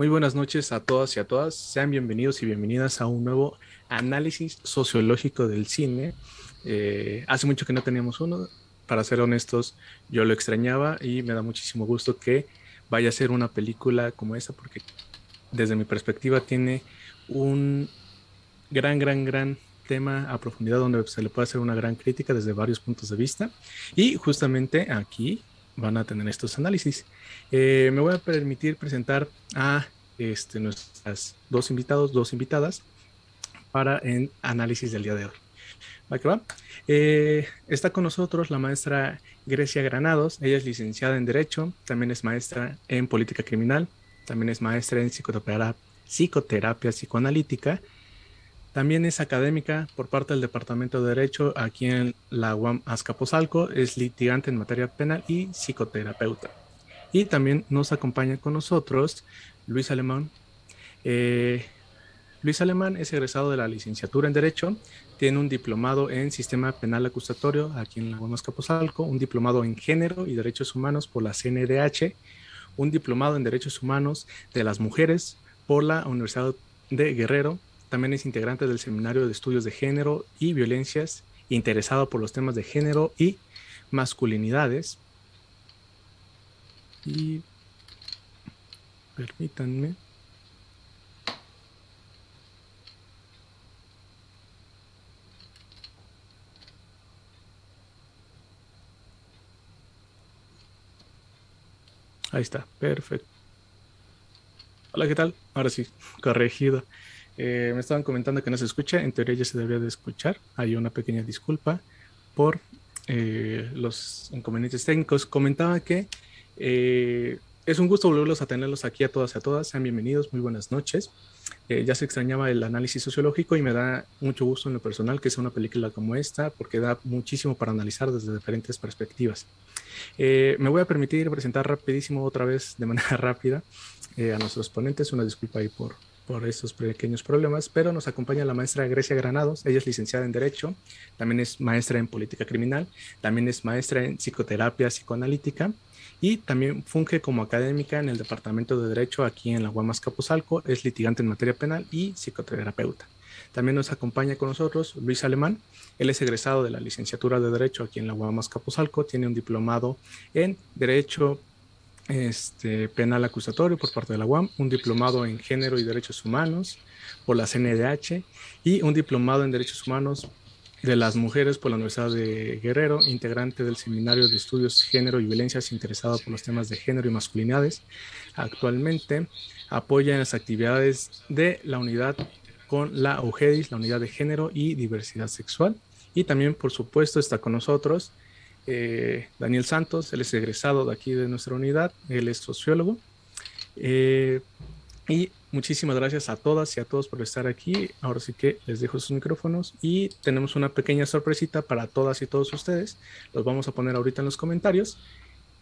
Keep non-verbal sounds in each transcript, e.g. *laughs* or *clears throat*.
Muy buenas noches a todas y a todas. Sean bienvenidos y bienvenidas a un nuevo análisis sociológico del cine. Eh, hace mucho que no teníamos uno. Para ser honestos, yo lo extrañaba y me da muchísimo gusto que vaya a ser una película como esta porque desde mi perspectiva tiene un gran, gran, gran tema a profundidad donde se le puede hacer una gran crítica desde varios puntos de vista. Y justamente aquí van a tener estos análisis. Eh, me voy a permitir presentar a este, nuestras dos invitados, dos invitadas para el análisis del día de hoy. ¿Va que va? Eh, está con nosotros la maestra Grecia Granados. Ella es licenciada en Derecho, también es maestra en Política Criminal, también es maestra en Psicoterapia, psicoterapia Psicoanalítica también es académica por parte del Departamento de Derecho aquí en la UAM Azcapotzalco, es litigante en materia penal y psicoterapeuta. Y también nos acompaña con nosotros Luis Alemán. Eh, Luis Alemán es egresado de la licenciatura en Derecho, tiene un diplomado en Sistema Penal Acusatorio aquí en la UAM Azcapotzalco, un diplomado en Género y Derechos Humanos por la CNDH, un diplomado en Derechos Humanos de las Mujeres por la Universidad de Guerrero, también es integrante del Seminario de Estudios de Género y Violencias, interesado por los temas de género y masculinidades. Y permítanme. Ahí está, perfecto. Hola, ¿qué tal? Ahora sí, corregido. Eh, me estaban comentando que no se escucha, en teoría ya se debería de escuchar. Hay una pequeña disculpa por eh, los inconvenientes técnicos. Comentaba que eh, es un gusto volverlos a tenerlos aquí a todas y a todas. Sean bienvenidos, muy buenas noches. ya se extrañaba el análisis sociológico y me da mucho gusto en lo personal que sea una película como esta porque da muchísimo para analizar desde diferentes perspectivas. me voy a permitir presentar rapidísimo otra vez de manera *laughs* rápida a nuestros ponentes. Una disculpa ahí por, por esos pequeños problemas, pero nos acompaña la maestra Grecia Granados, ella es licenciada en Derecho, también es maestra en Política Criminal, también es maestra en Psicoterapia Psicoanalítica y también funge como académica en el Departamento de Derecho aquí en la Guamas Capuzalco, es litigante en materia penal y psicoterapeuta. También nos acompaña con nosotros Luis Alemán, él es egresado de la licenciatura de Derecho aquí en la Guamas Capuzalco, tiene un diplomado en Derecho este, penal acusatorio por parte de la UAM, un diplomado en género y derechos humanos por la CNDH y un diplomado en derechos humanos de las mujeres por la Universidad de Guerrero, integrante del Seminario de Estudios Género y Violencias interesado por los temas de género y masculinidades. Actualmente apoya en las actividades de la unidad con la UGEDIS, la unidad de género y diversidad sexual. Y también, por supuesto, está con nosotros eh, Daniel Santos, él es egresado de aquí de nuestra unidad, él es sociólogo. Eh, y muchísimas gracias a todas y a todos por estar aquí. Ahora sí que les dejo sus micrófonos y tenemos una pequeña sorpresita para todas y todos ustedes. Los vamos a poner ahorita en los comentarios,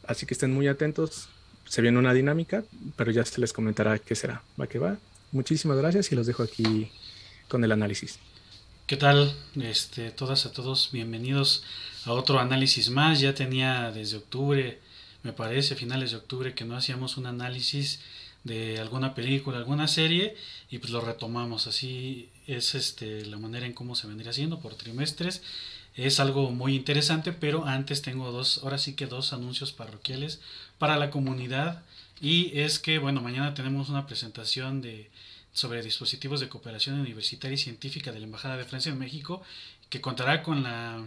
así que estén muy atentos. Se viene una dinámica, pero ya se les comentará qué será. Va que va. Muchísimas gracias y los dejo aquí con el análisis. ¿Qué tal? Este, todas a todos, bienvenidos a otro análisis más. Ya tenía desde octubre, me parece, finales de octubre, que no hacíamos un análisis de alguna película, alguna serie, y pues lo retomamos. Así es este, la manera en cómo se vendría haciendo por trimestres. Es algo muy interesante, pero antes tengo dos, ahora sí que dos anuncios parroquiales para la comunidad. Y es que, bueno, mañana tenemos una presentación de sobre dispositivos de cooperación universitaria y científica de la Embajada de Francia en México, que contará con la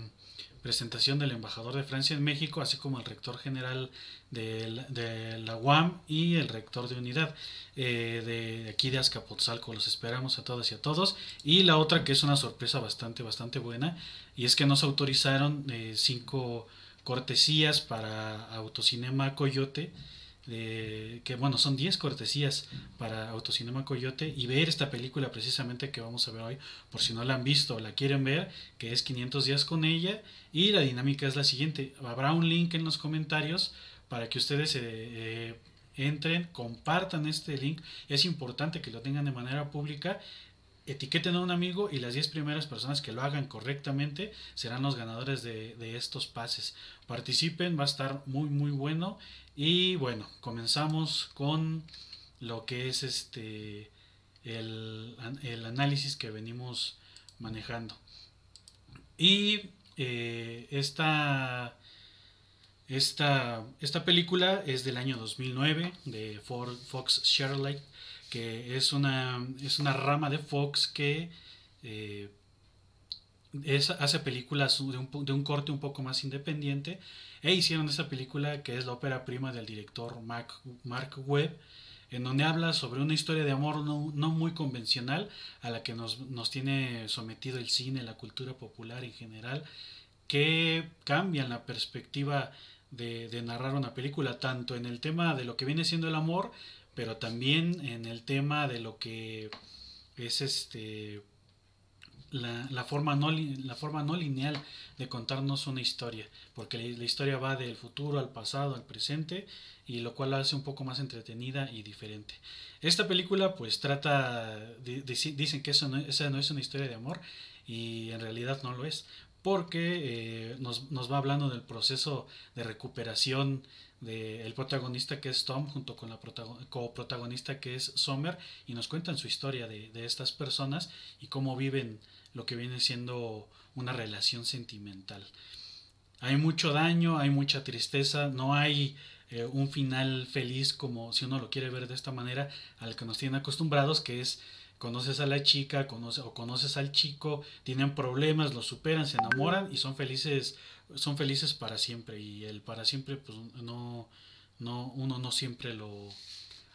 presentación del embajador de Francia en México, así como el rector general de la, UAM y el rector de unidad eh, de, aquí de Azcapotzalco. Los esperamos a todas y a todos. Y la otra que es una sorpresa bastante, bastante buena, y es que nos autorizaron eh, cinco cortesías para Autocinema Coyote que bueno, son 10 cortesías para Autocinema Coyote y ver esta película precisamente que vamos a ver hoy, por si no la han visto o la quieren ver, que es 500 días con ella y la dinámica es la siguiente, habrá un link en los comentarios para que ustedes eh, eh, entren, compartan este link, es importante que lo tengan de manera pública. Etiqueten a un amigo y las 10 primeras personas que lo hagan correctamente serán los ganadores de, de, estos pases. Participen, va a estar muy muy bueno y bueno, comenzamos con lo que es este el, análisis que venimos manejando. Y eh, esta, esta, esta, película es del año 2009 de Fox Sherlock, que es una, es una rama de Fox que eh, hace películas de un, de un, corte un poco más independiente e hicieron esta película que es la ópera prima del director Mark, Mark Webb en donde habla sobre una historia de amor no, no muy convencional a la que nos, nos, tiene sometido el cine, la cultura popular en general, que cambian la perspectiva de, de narrar una película, tanto en el tema de lo que viene siendo el amor, pero también en el tema de lo que es este la, forma no, la forma no lineal de contarnos una historia, porque la, historia va del futuro al pasado, al presente, y lo cual la hace un poco más entretenida y diferente. Esta película pues trata, dicen que eso no, esa no es una historia de amor, y en realidad no lo es, porque eh, nos, nos, va hablando del proceso de recuperación del protagonista que es Tom junto con la coprotagonista que es Sommer y nos cuentan su historia de, de estas personas y cómo viven lo que viene siendo una relación sentimental. Hay mucho daño, hay mucha tristeza, no hay eh, un final feliz como si uno lo quiere ver de esta manera al que nos tienen acostumbrados, que es conoces a la chica o conoces al chico, tienen problemas, lo superan, se enamoran y son felices, son felices para siempre. Y el para siempre, pues no, no, uno no siempre lo,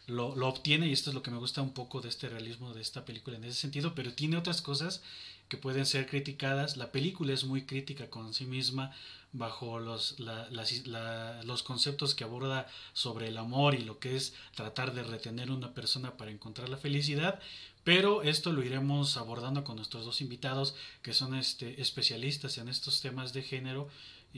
lo, lo, obtiene y esto es lo que me gusta un poco de este realismo de esta película en ese sentido, pero tiene otras cosas que pueden ser criticadas. La película es muy crítica con sí misma bajo los, los conceptos que aborda sobre el amor y lo que es tratar de retener una persona para encontrar la felicidad. Pero esto lo iremos abordando con nuestros dos invitados que son este, especialistas en estos temas de género.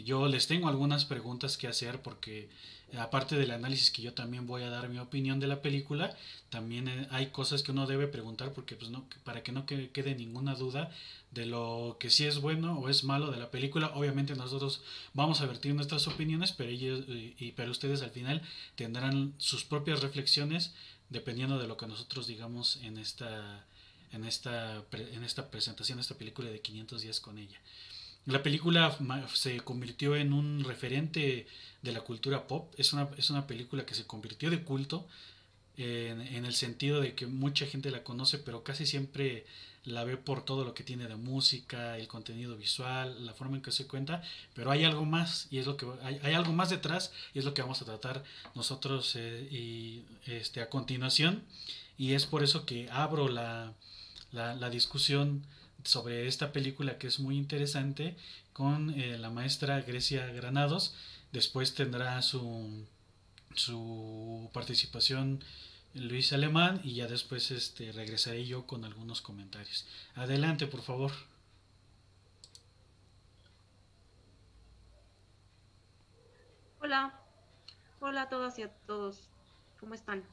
Yo les tengo algunas preguntas que hacer porque aparte del análisis que yo también voy a dar mi opinión de la película, también eh, hay cosas que uno debe preguntar porque pues no para que no quede ninguna duda de lo que sí es bueno o es malo de la película. Obviamente nosotros vamos a vertir nuestras opiniones, pero ellos y, pero ustedes al final tendrán sus propias reflexiones dependiendo de lo que nosotros digamos en esta en esta en esta presentación esta película de 500 días con ella. La película se convirtió en un referente de la cultura pop. Es una, es una película que se convirtió de culto en, el sentido de que mucha gente la conoce, pero casi siempre la ve por todo lo que tiene de música, el contenido visual, la forma en que se cuenta, pero hay algo más y es lo que hay, algo más detrás y es lo que vamos a tratar nosotros eh, y este a continuación y es por eso que abro la, la discusión sobre esta película que es muy interesante con eh, la maestra Grecia Granados. Después tendrá su, su participación Luis Alemán y ya después este, regresaré yo con algunos comentarios. Adelante, por favor. Hola, hola a todas y a todos. ¿Cómo están?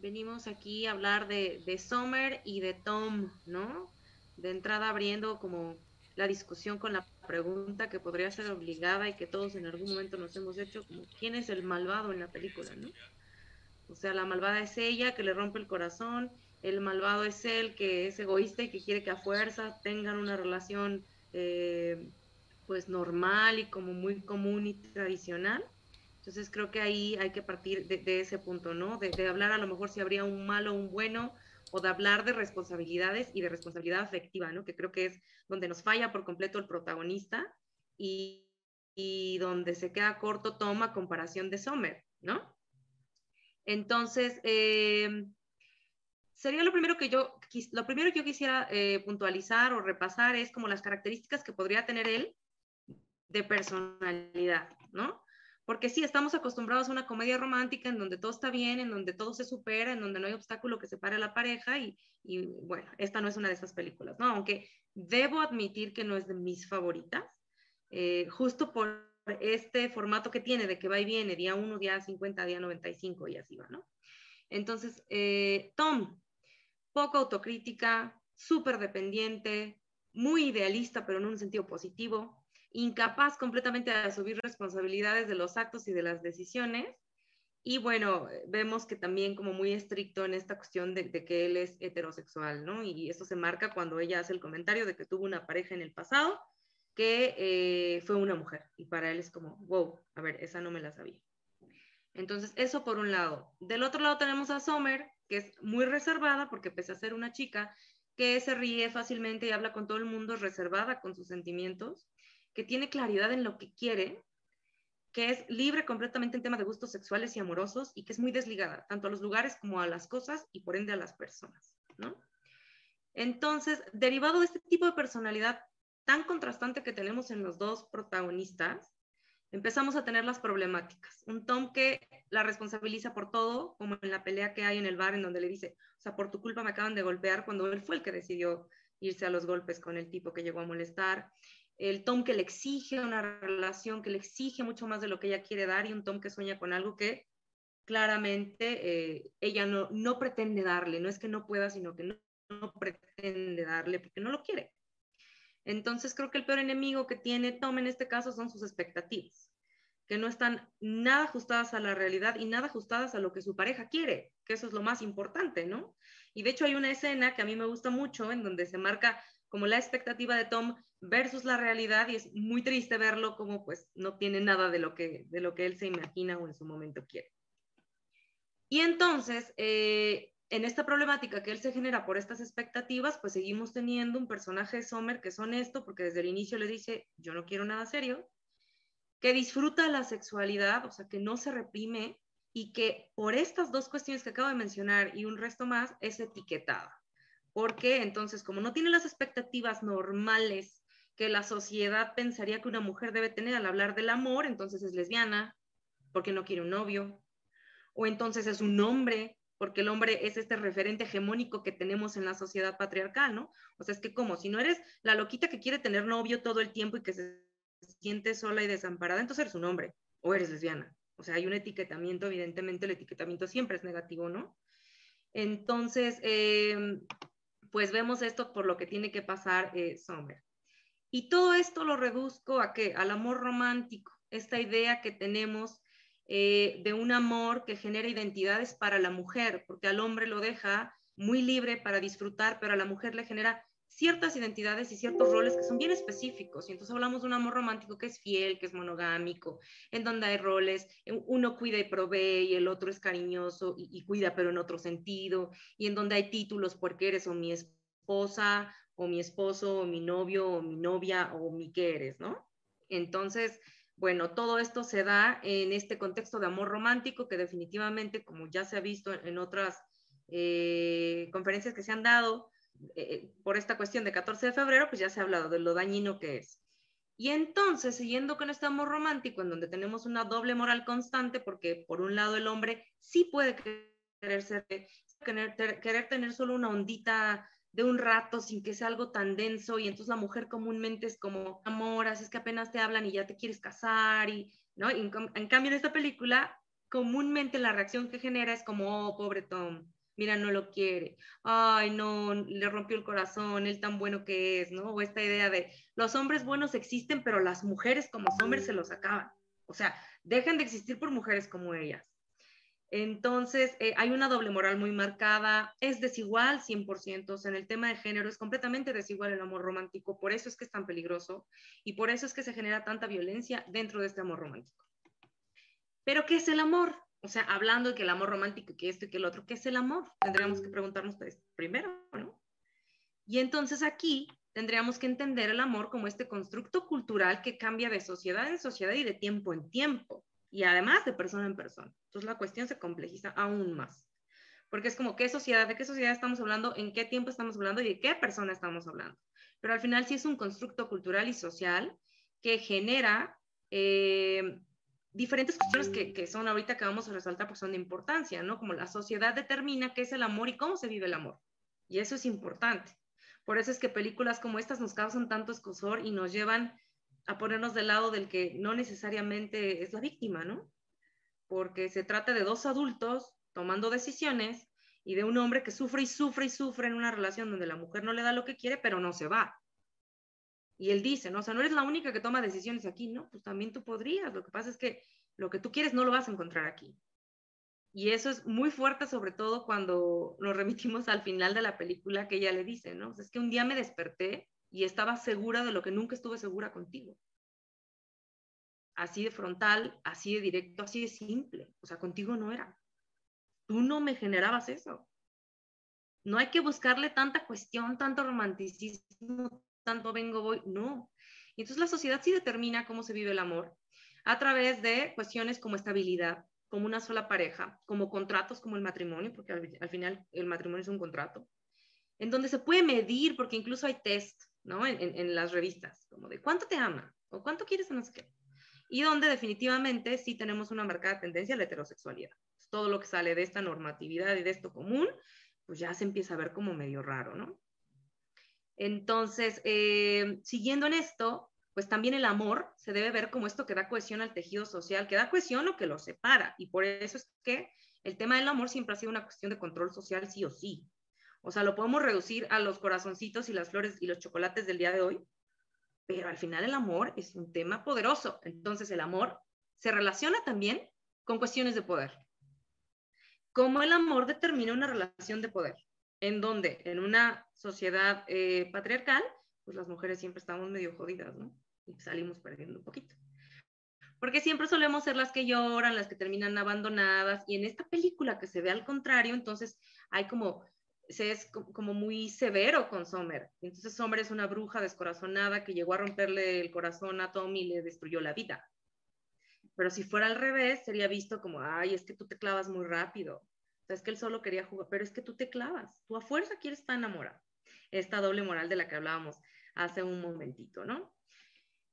Venimos aquí a hablar de, de Summer y de Tom, ¿no? De entrada abriendo como la discusión con la pregunta que podría ser obligada y que todos en algún momento nos hemos hecho, como quién es el malvado en la película, ¿no? O sea, la malvada es ella que le rompe el corazón, el malvado es él que es egoísta y que quiere que a fuerza tengan una relación eh, pues normal y como muy común y tradicional. Entonces creo que ahí hay que partir de, ese punto, ¿no? De, hablar a lo mejor si habría un malo o un bueno, o de hablar de responsabilidades y de responsabilidad afectiva, ¿no? Que creo que es donde nos falla por completo el protagonista y, donde se queda corto toma comparación de Sommer, ¿no? Entonces, eh, sería lo primero que yo, lo primero que yo quisiera eh, puntualizar o repasar es como las características que podría tener él de personalidad, ¿no? Porque sí, estamos acostumbrados a una comedia romántica en donde todo está bien, en donde todo se supera, en donde no hay obstáculo que separe a la pareja y, bueno, esta no es una de esas películas, ¿no? Aunque debo admitir que no es de mis favoritas, eh, justo por este formato que tiene de que va y viene, día 1, día 50, día 95 y así va, ¿no? Entonces, eh, Tom, poco autocrítica, súper dependiente, muy idealista, pero en un sentido positivo, incapaz completamente de asumir responsabilidades de los actos y de las decisiones, Y bueno, vemos que también como muy estricto en esta cuestión de, que él es heterosexual, ¿no? Y eso se marca cuando ella hace el comentario de que tuvo una pareja en el pasado que eh, fue una mujer. Y para él es como, wow, a ver, esa no me la sabía. Entonces, eso por un lado. Del otro lado tenemos a Sommer, que es muy reservada porque pese a ser una chica que se ríe fácilmente y habla con todo el mundo, reservada con sus sentimientos, que tiene claridad en lo que quiere que es libre completamente en tema de gustos sexuales y amorosos y que es muy desligada, tanto a los lugares como a las cosas y por ende a las personas, ¿no? Entonces, derivado de este tipo de personalidad tan contrastante que tenemos en los dos protagonistas, empezamos a tener las problemáticas. Un Tom que la responsabiliza por todo, como en la pelea que hay en el bar en donde le dice, o sea, por tu culpa me acaban de golpear cuando él fue el que decidió irse a los golpes con el tipo que llegó a molestar el Tom que le exige una relación, que le exige mucho más de lo que ella quiere dar y un Tom que sueña con algo que claramente eh, ella no, no pretende darle, no es que no pueda, sino que no, no, pretende darle porque no lo quiere. Entonces creo que el peor enemigo que tiene Tom en este caso son sus expectativas, que no están nada ajustadas a la realidad y nada ajustadas a lo que su pareja quiere, que eso es lo más importante, ¿no? Y de hecho hay una escena que a mí me gusta mucho en donde se marca como la expectativa de Tom versus la realidad y es muy triste verlo como pues no tiene nada de lo que, de lo que él se imagina o en su momento quiere. Y entonces, eh, en esta problemática que él se genera por estas expectativas, pues seguimos teniendo un personaje de Sommer que es honesto porque desde el inicio le dice, yo no quiero nada serio, que disfruta la sexualidad, o sea, que no se reprime y que por estas dos cuestiones que acabo de mencionar y un resto más es etiquetada. Porque entonces, como no tiene las expectativas normales que la sociedad pensaría que una mujer debe tener al hablar del amor, entonces es lesbiana, porque no quiere un novio, o entonces es un hombre, porque el hombre es este referente hegemónico que tenemos en la sociedad patriarcal, ¿no? O sea, es que como si no eres la loquita que quiere tener novio todo el tiempo y que se siente sola y desamparada, entonces eres un hombre o eres lesbiana. O sea, hay un etiquetamiento, evidentemente el etiquetamiento siempre es negativo, ¿no? Entonces, eh, pues vemos esto por lo que tiene que pasar eh. Y todo esto lo reduzco a qué? Al amor romántico, esta idea que tenemos eh, de un amor que genera identidades para la mujer, porque al hombre lo deja muy libre para disfrutar, pero a la mujer le genera ciertas identidades y ciertos roles que son bien específicos. Y entonces hablamos de un amor romántico que es fiel, que es monogámico, en donde hay roles, uno cuida y provee y el otro es cariñoso y, y cuida, pero en otro sentido, y en donde hay títulos porque eres o mi esposa o mi esposo, o mi novio, o mi novia, o mi que eres, ¿no? Entonces, bueno, todo esto se da en este contexto de amor romántico que definitivamente, como ya se ha visto en otras eh, conferencias que se han dado eh, por esta cuestión de 14 de febrero, pues ya se ha hablado de lo dañino que es. Y entonces, siguiendo con este amor romántico, en donde tenemos una doble moral constante, porque por un lado el hombre sí puede querer, ser, querer, querer tener solo una ondita de un rato sin que sea algo tan denso y entonces la mujer comúnmente es como amor, así es que apenas te hablan y ya te quieres casar y, ¿no? en, cambio en esta película comúnmente la reacción que genera es como, oh, pobre Tom, mira, no lo quiere, ay, no, le rompió el corazón, él tan bueno que es, ¿no? O esta idea de los hombres buenos existen, pero las mujeres como hombres se los acaban. O sea, dejan de existir por mujeres como ellas. Entonces, eh, hay una doble moral muy marcada, es desigual 100%, o en el tema de género es completamente desigual el amor romántico, por eso es que es tan peligroso y por eso es que se genera tanta violencia dentro de este amor romántico. Pero, ¿qué es el amor? O sea, hablando de que el amor romántico, que esto y que el otro, ¿qué es el amor? Tendríamos que preguntarnos primero, ¿no? Y entonces aquí tendríamos que entender el amor como este constructo cultural que cambia de sociedad en sociedad y de tiempo en tiempo y además de persona en persona. Entonces la cuestión se complejiza aún más. Porque es como, ¿qué sociedad? ¿De qué sociedad estamos hablando? ¿En qué tiempo estamos hablando? ¿Y de qué persona estamos hablando? Pero al final sí es un constructo cultural y social que genera eh, diferentes cuestiones que, que, son ahorita que vamos a resaltar porque son de importancia, ¿no? Como la sociedad determina qué es el amor y cómo se vive el amor. Y eso es importante. Por eso es que películas como estas nos causan tanto escosor y nos llevan a ponernos del lado del que no necesariamente es la víctima, ¿no? Porque se trata de dos adultos tomando decisiones y de un hombre que sufre y sufre y sufre en una relación donde la mujer no le da lo que quiere, pero no se va. Y él dice, ¿no? O sea, no eres la única que toma decisiones aquí, ¿no? Pues también tú podrías. Lo que pasa es que lo que tú quieres no lo vas a encontrar aquí. Y eso es muy fuerte, sobre todo cuando nos remitimos al final de la película que ella le dice, ¿no? es que un día me desperté y estaba segura de lo que nunca estuve segura contigo. Así de frontal, así de directo, así de simple. O sea, contigo no era. Tú no me generabas eso. No hay que buscarle tanta cuestión, tanto romanticismo, tanto vengo, voy. No. Y entonces la sociedad sí determina cómo se vive el amor a través de cuestiones como estabilidad, como una sola pareja, como contratos como el matrimonio, porque al, final el matrimonio es un contrato, en donde se puede medir, porque incluso hay test, ¿no? En, las revistas, como de cuánto te ama o cuánto quieres no sé. Y donde definitivamente sí tenemos una marcada tendencia a la heterosexualidad. Todo lo que sale de esta normatividad y de esto común, pues ya se empieza a ver como medio raro, ¿no? Entonces, eh, siguiendo en esto, pues también el amor se debe ver como esto que da cohesión al tejido social, que da cohesión o que lo separa. Y por eso es que el tema del amor siempre ha sido una cuestión de control social sí o sí. O sea, lo podemos reducir a los corazoncitos y las flores y los chocolates del día de hoy, pero al final el amor es un tema poderoso. Entonces el amor se relaciona también con cuestiones de poder. ¿Cómo el amor determina una relación de poder? En donde en una sociedad eh, patriarcal pues las mujeres siempre estamos medio jodidas, ¿no? Y salimos perdiendo un poquito. Porque siempre solemos ser las que lloran, las que terminan abandonadas, y en esta película que se ve al contrario, entonces hay como, se es como muy severo con Sommer. Entonces Sommer es una bruja descorazonada que llegó a romperle el corazón a Tommy y le destruyó la vida. Pero si fuera al revés, sería visto como, ay, es que tú te clavas muy rápido. O sea, es que él solo quería jugar, pero es que tú te clavas, tú a fuerza quieres estar enamorado. Esta doble moral de la que hablábamos hace un momentito, ¿no?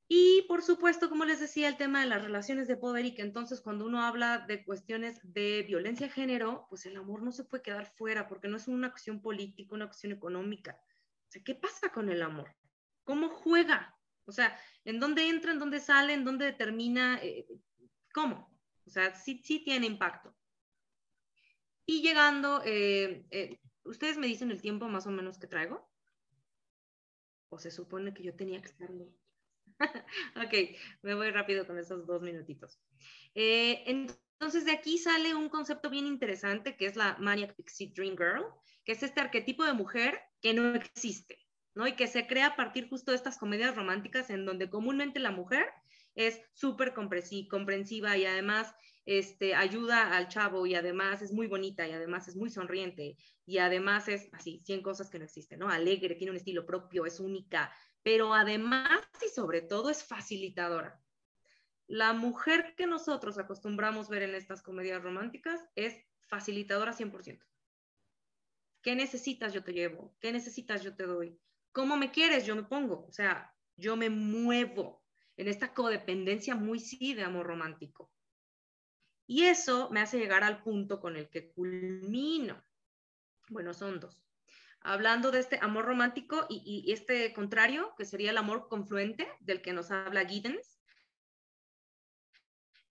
Y por supuesto, como les decía, el tema de las relaciones de poder y que entonces cuando uno habla de cuestiones de violencia de género, pues el amor no se puede quedar fuera porque no es una cuestión política, una cuestión económica. O sea, ¿qué pasa con el amor? ¿Cómo juega? O sea, ¿en dónde entra, en dónde sale, en dónde determina? Eh, ¿Cómo? O sea, sí, sí tiene impacto. Y llegando, eh, eh, ustedes me dicen el tiempo más o menos que traigo o se supone que yo tenía que estar *laughs* ok, me voy rápido con esos dos minutitos. Eh, entonces, de aquí sale un concepto bien interesante que es la Maniac Pixie Dream Girl, que es este arquetipo de mujer que no existe, ¿no? Y que se crea a partir justo de estas comedias románticas en donde comúnmente la mujer es súper comprensiva y además este, ayuda al chavo y además es muy bonita y además es muy sonriente y además es así, 100 cosas que no existen, ¿no? Alegre, tiene un estilo propio, es única, pero además y sobre todo es facilitadora. La mujer que nosotros acostumbramos ver en estas comedias románticas es facilitadora 100%. ¿Qué necesitas? Yo te llevo. ¿Qué necesitas? Yo te doy. ¿Cómo me quieres? Yo me pongo. O sea, yo me muevo en esta codependencia muy sí de amor romántico. Y eso me hace llegar al punto con el que culmino. Bueno, son dos. Hablando de este amor romántico y, este contrario, que sería el amor confluente, del que nos habla Giddens.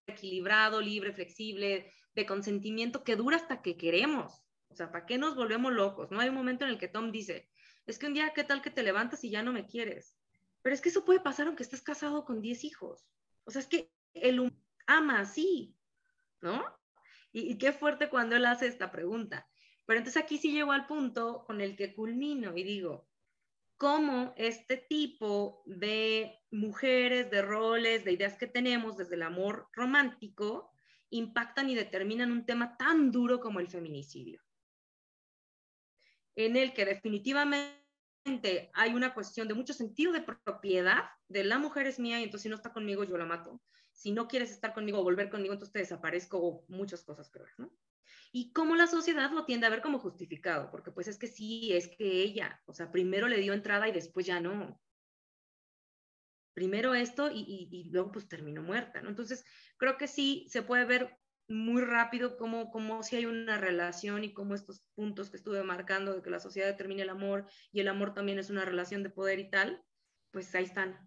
Equilibrado, libre, flexible, de consentimiento que dura hasta que queremos. O sea, ¿para qué nos volvemos locos? No hay un momento en el que Tom dice, es que un día, ¿qué tal que te levantas y ya no me quieres? Pero es que eso puede pasar aunque estés casado con 10 hijos. O sea, es que él ama así, ¿no? Y, qué fuerte cuando él hace esta pregunta. Pero entonces aquí sí llego al punto con el que culmino y digo, cómo este tipo de mujeres, de roles, de ideas que tenemos desde el amor romántico impactan y determinan un tema tan duro como el feminicidio, en el que definitivamente hay una cuestión de mucho sentido de propiedad, de la mujer es mía y entonces si no está conmigo yo la mato, si no quieres estar conmigo o volver conmigo, entonces te desaparezco o muchas cosas peores, ¿no? Y cómo la sociedad lo tiende a ver como justificado, porque pues es que sí, es que ella, o sea, primero le dio entrada y después ya no. Primero esto y, luego pues terminó muerta, ¿no? Entonces, creo que sí se puede ver muy rápido cómo, cómo si hay una relación y cómo estos puntos que estuve marcando de que la sociedad determina el amor y el amor también es una relación de poder y tal, pues ahí están,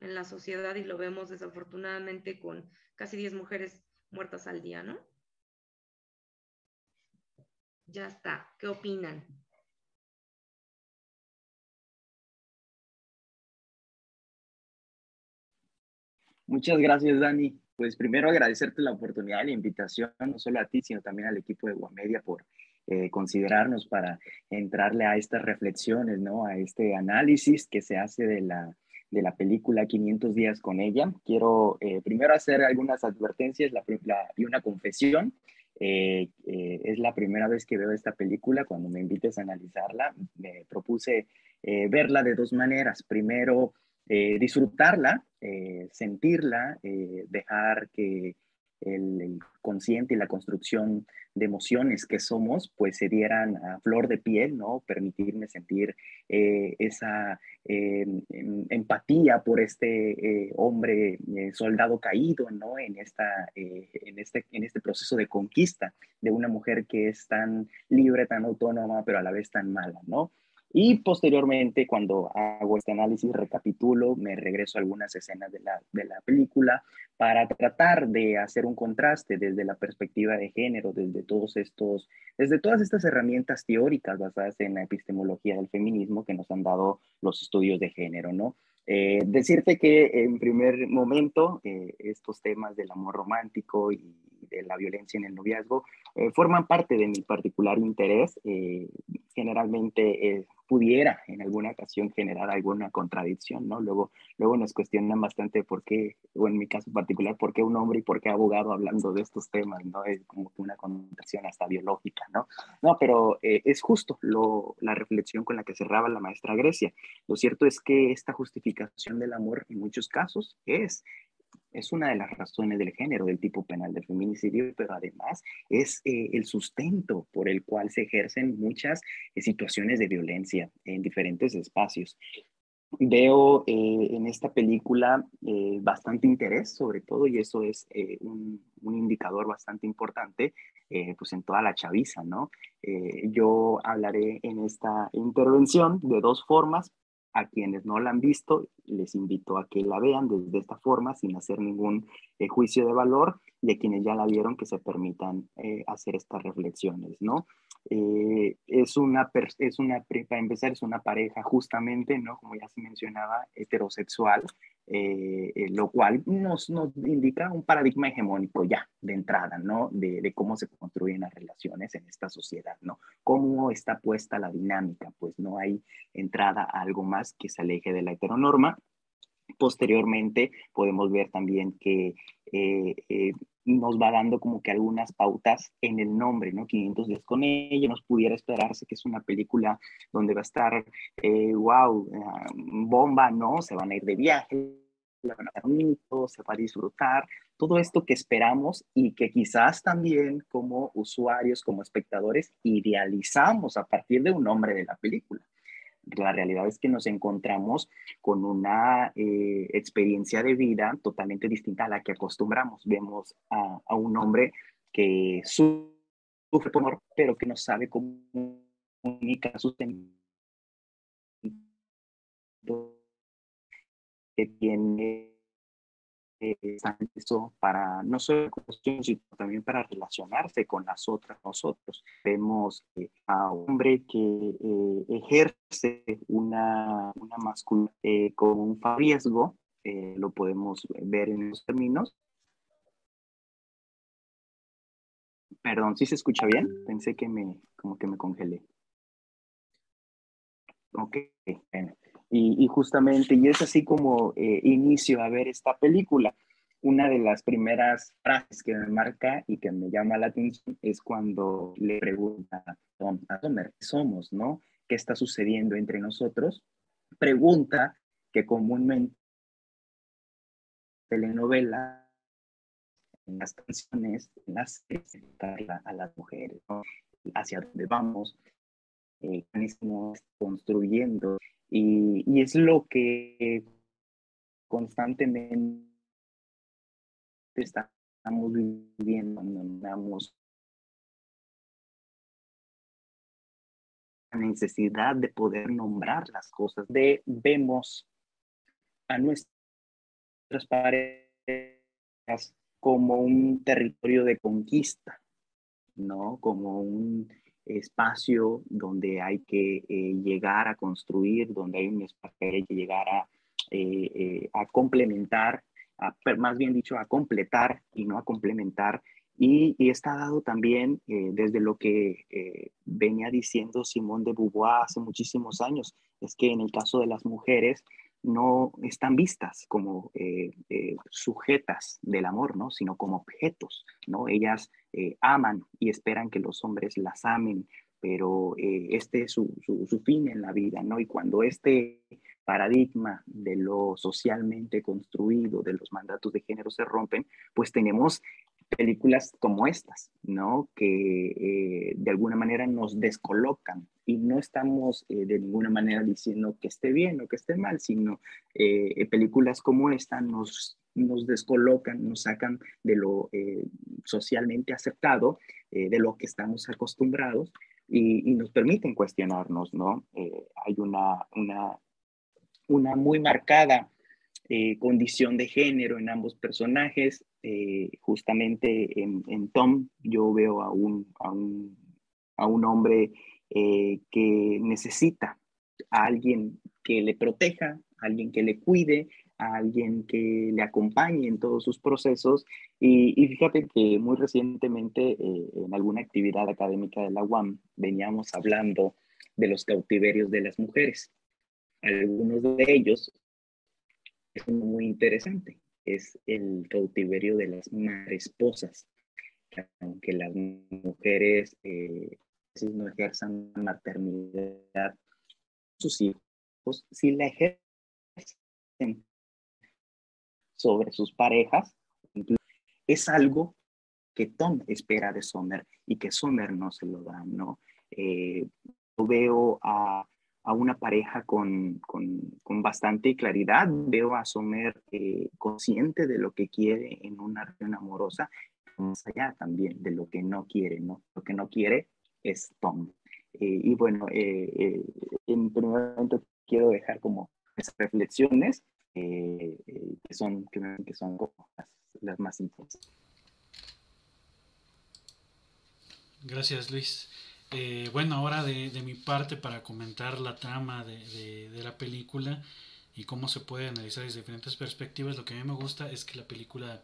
en la sociedad y lo vemos desafortunadamente con casi 10 mujeres muertas al día, ¿no? Ya está. ¿Qué opinan? Muchas gracias, Dani. Pues primero agradecerte la oportunidad, la invitación, no solo a ti, sino también al equipo de Guamedia por eh, considerarnos para entrarle a estas reflexiones, ¿no? A este análisis que se hace de la, de la película 500 días con ella. Quiero eh, primero hacer algunas advertencias la, y una confesión. Eh, es la primera vez que veo esta película. Cuando me invites a analizarla, me propuse verla de dos maneras. Primero, eh, disfrutarla, eh, sentirla, eh, dejar que el, consciente y la construcción de emociones que somos, pues se dieran a flor de piel, ¿no? Permitirme sentir esa em, em, empatía por este hombre soldado caído, ¿no? En, esta, en, este, en este proceso de conquista de una mujer que es tan libre, tan autónoma, pero a la vez tan mala, ¿no? Y posteriormente, cuando hago este análisis, recapitulo, me regreso a algunas escenas de la, de la película para tratar de hacer un contraste desde la perspectiva de género, desde todos estos, desde todas estas herramientas teóricas basadas en la epistemología del feminismo que nos han dado los estudios de género, ¿no? Eh, decirte que en primer momento eh, estos temas del amor romántico y de la violencia en el noviazgo eh, forman parte de mi particular interés. generalmente pudiera en alguna ocasión generar alguna contradicción, ¿no? Luego, luego nos cuestionan bastante por qué, o en mi caso particular, por qué un hombre y por qué abogado hablando de estos temas, ¿no? Es como una contradicción hasta biológica, ¿no? No, pero eh, es justo lo, la reflexión con la que cerraba la maestra Grecia. Lo cierto es que esta justificación del amor en muchos casos es es una de las razones del género del tipo penal del feminicidio, pero además es eh, el sustento por el cual se ejercen muchas eh, situaciones de violencia en diferentes espacios. Veo eh, en esta película bastante interés, sobre todo, y eso es un, un, indicador bastante importante, pues en toda la chaviza, ¿no? yo hablaré en esta intervención de dos formas. A quienes no la han visto, les invito a que la vean desde esta forma, sin hacer ningún eh, juicio de valor, y a quienes ya la vieron, que se permitan eh, hacer estas reflexiones, ¿no? Eh, es, una, es una, para empezar, es una pareja justamente, ¿no? Como ya se mencionaba, heterosexual, eh, eh, lo cual nos, nos, indica un paradigma hegemónico ya de entrada, ¿no? De, de, cómo se construyen las relaciones en esta sociedad, ¿no? Cómo está puesta la dinámica, pues no hay entrada a algo más que se aleje de la heteronorma. Posteriormente podemos ver también que eh, nos va dando como que algunas pautas en el nombre, ¿no? 500 días con ella, nos pudiera esperarse que es una película donde va a estar, wow, eh, bomba, ¿no? Se van a ir de viaje, van a un se va a disfrutar, todo esto que esperamos y que quizás también como usuarios, como espectadores, idealizamos a partir de un nombre de la película la realidad es que nos encontramos con una eh, experiencia de vida totalmente distinta a la que acostumbramos. Vemos a, un hombre que sufre por amor, pero que no sabe comunicar sus sentimientos, que tiene eso para no solo sino también para relacionarse con las otras nosotros. Vemos a un hombre que eh, ejerce una, una masculinidad eh, con un riesgo, eh, lo podemos ver en los términos. Perdón, ¿sí se escucha bien? Pensé que me, como que me congelé. Ok, bueno. Y, justamente, y es así como eh, inicio a ver esta película. Una de las primeras frases que me marca y que me llama la atención es cuando le pregunta a Tomer, ¿qué somos, no? ¿Qué está sucediendo entre nosotros? Pregunta que comúnmente telenovela en las canciones, en las a las mujeres, ¿no? hacia dónde vamos, eh, construyendo y, es lo que constantemente estamos viviendo, andamos la necesidad de poder nombrar las cosas, de vemos a nuestras parejas como un territorio de conquista, ¿no? Como un espacio donde hay que eh, llegar a construir, donde hay un espacio que hay que llegar a, eh, eh, a complementar más bien dicho, a completar y no a complementar. Y, está dado también desde lo que venía diciendo Simón de Beauvoir hace muchísimos años, es que en el caso de las mujeres no están vistas como eh, sujetas del amor, ¿no? sino como objetos. ¿no? Ellas aman y esperan que los hombres las amen, pero este es su, su, su, fin en la vida, ¿no? Y cuando este paradigma de lo socialmente construido, de los mandatos de género se rompen, pues tenemos películas como estas, ¿no? Que eh, de alguna manera nos descolocan y no estamos eh, de ninguna manera diciendo que esté bien o que esté mal, sino eh, películas como esta nos, nos descolocan, nos sacan de lo socialmente aceptado, de lo que estamos acostumbrados y, y nos permiten cuestionarnos, ¿no? hay una, una una muy marcada eh, condición de género en ambos personajes. Eh, justamente en, Tom yo veo a un, a un, hombre eh, que necesita a alguien que le proteja, a alguien que le cuide, a alguien que le acompañe en todos sus procesos. Y, y fíjate que muy recientemente en alguna actividad académica de la UAM veníamos hablando de los cautiverios de las mujeres. Algunos de ellos es muy interesante, es el cautiverio de las madres esposas, aunque las mujeres eh, no ejerzan maternidad, sus hijos sí la ejercen sobre sus parejas, es algo que Tom espera de Sommer y que Sommer no se lo da, ¿no? Eh, veo a a una pareja con, con, con bastante claridad. Veo a Somer eh, consciente de lo que quiere en una relación amorosa, más allá también de lo que no quiere, ¿no? Lo que no quiere es Tom. Eh, y bueno, eh, en primer momento quiero dejar como esas reflexiones que son, que son las, las más importantes. Gracias, Luis. Eh, bueno, ahora de, mi parte para comentar la trama de, la película y cómo se puede analizar desde diferentes perspectivas, lo que a mí me gusta es que la película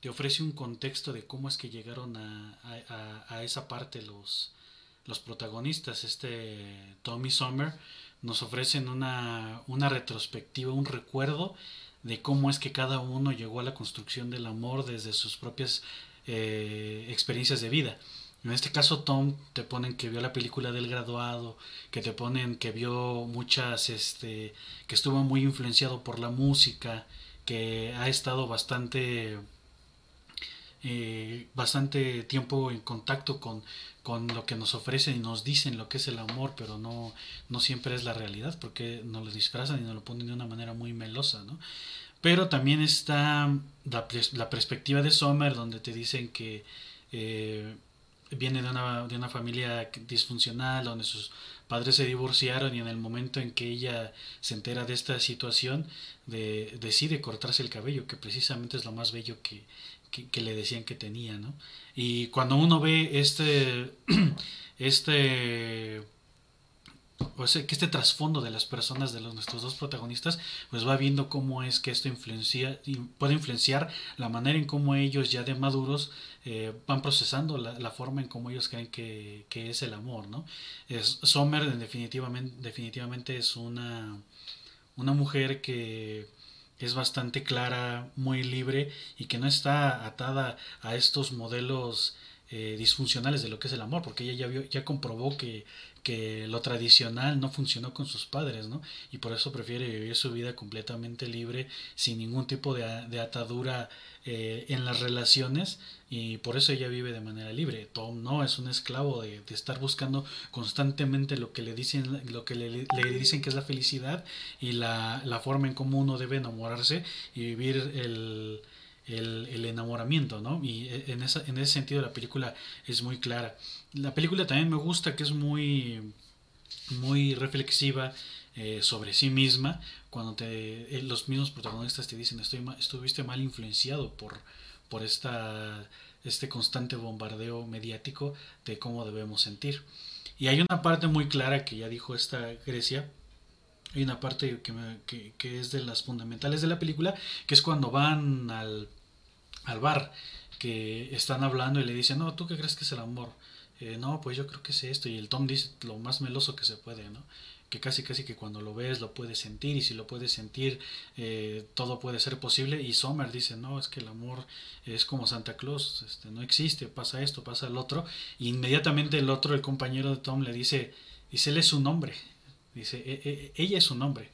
te ofrece un contexto de cómo es que llegaron a, esa parte los, los protagonistas. Este Tommy Sommer nos ofrecen una, una retrospectiva, un recuerdo de cómo es que cada uno llegó a la construcción del amor desde sus propias eh, experiencias de vida. En este caso, Tom te ponen que vio la película del graduado, que te ponen que vio muchas, este, que estuvo muy influenciado por la música, que ha estado bastante, eh, bastante tiempo en contacto con, con lo que nos ofrecen y nos dicen lo que es el amor, pero no, no siempre es la realidad, porque nos lo disfrazan y nos lo ponen de una manera muy melosa, ¿no? Pero también está la, perspectiva de Sommer, donde te dicen que eh, viene de una, de una familia disfuncional donde sus padres se divorciaron y en el momento en que ella se entera de esta situación de, decide cortarse el cabello, que precisamente es lo más bello que, que, le decían que tenía, ¿no? Y cuando uno ve este, *clears throat* este o sea, que este trasfondo de las personas de los, nuestros dos protagonistas, pues va viendo cómo es que esto influencia, puede influenciar la manera en cómo ellos ya de maduros eh, van procesando la, forma en cómo ellos creen que, es el amor, ¿no? Es, Sommer definitivamente, es una, una mujer que es bastante clara, muy libre y que no está atada a estos modelos eh, disfuncionales de lo que es el amor, porque ella ya, vio, ya comprobó que que lo tradicional no funcionó con sus padres, ¿no? Y por eso prefiere vivir su vida completamente libre, sin ningún tipo de, atadura eh, en las relaciones, y por eso ella vive de manera libre. Tom no es un esclavo de, estar buscando constantemente lo que le dicen, lo que le, dicen que es la felicidad y la, la forma en cómo uno debe enamorarse y vivir el, el, enamoramiento, ¿no? Y e, en, esa, en ese sentido la película es muy clara. La película también me gusta que es muy, muy reflexiva eh, sobre sí misma, cuando te, eh, los mismos protagonistas te dicen, Estoy estuviste mal influenciado por, por esta, este constante bombardeo mediático de cómo debemos sentir. Y hay una parte muy clara que ya dijo esta Grecia, hay una parte que, que, es de las fundamentales de la película, que es cuando van al, al bar, que están hablando y le dicen, no, ¿tú qué crees que es el amor? Eh, no, pues yo creo que es esto. Y el Tom dice lo más meloso que se puede, ¿no? Que casi, casi que cuando lo ves lo puedes sentir y si lo puedes sentir eh, todo puede ser posible. Y Sommer dice, no, es que el amor es como Santa Claus, este, no existe, pasa esto, pasa el otro. Y inmediatamente el otro, el compañero de Tom, le dice, dice, él es su nombre. Dice, e, e, ella es su nombre.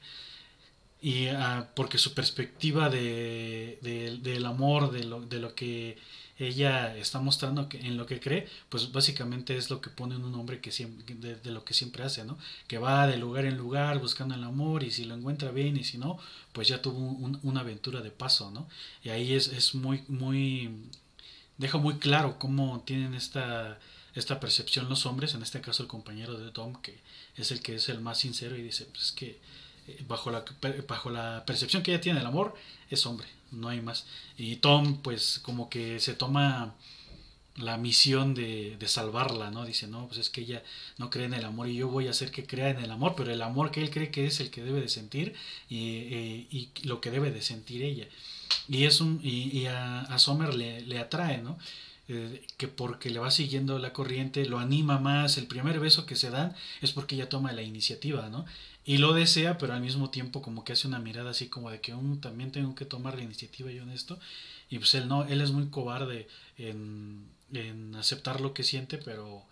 Y ah, porque su perspectiva de, del amor, de lo, de lo que ella está mostrando que en lo que cree, pues básicamente es lo que pone en un hombre que siempre, de, lo que siempre hace, ¿no? Que va de lugar en lugar buscando el amor y si lo encuentra bien y si no, pues ya tuvo una aventura de paso, ¿no? Y ahí es, es muy, muy, deja muy claro cómo tienen esta, esta percepción los hombres, en este caso el compañero de Tom, que es el que es el más sincero y dice, pues es que eh, bajo la, bajo la percepción que ella tiene del amor, es hombre, no hay más. Y Tom, pues como que se toma la misión de, salvarla, ¿no? Dice, no, pues es que ella no cree en el amor y yo voy a hacer que crea en el amor, pero el amor que él cree que es el que debe de sentir y, eh, lo que debe de sentir ella. Y, es un, y, a, a, Sommer le, le atrae, ¿no? Eh, que porque le va siguiendo la corriente, lo anima más, el primer beso que se dan es porque ella toma la iniciativa, ¿no? Y lo desea, pero al mismo tiempo como que hace una mirada así como de que um, también tengo que tomar la iniciativa yo en esto. Y pues él no, él es muy cobarde en, en aceptar lo que siente, pero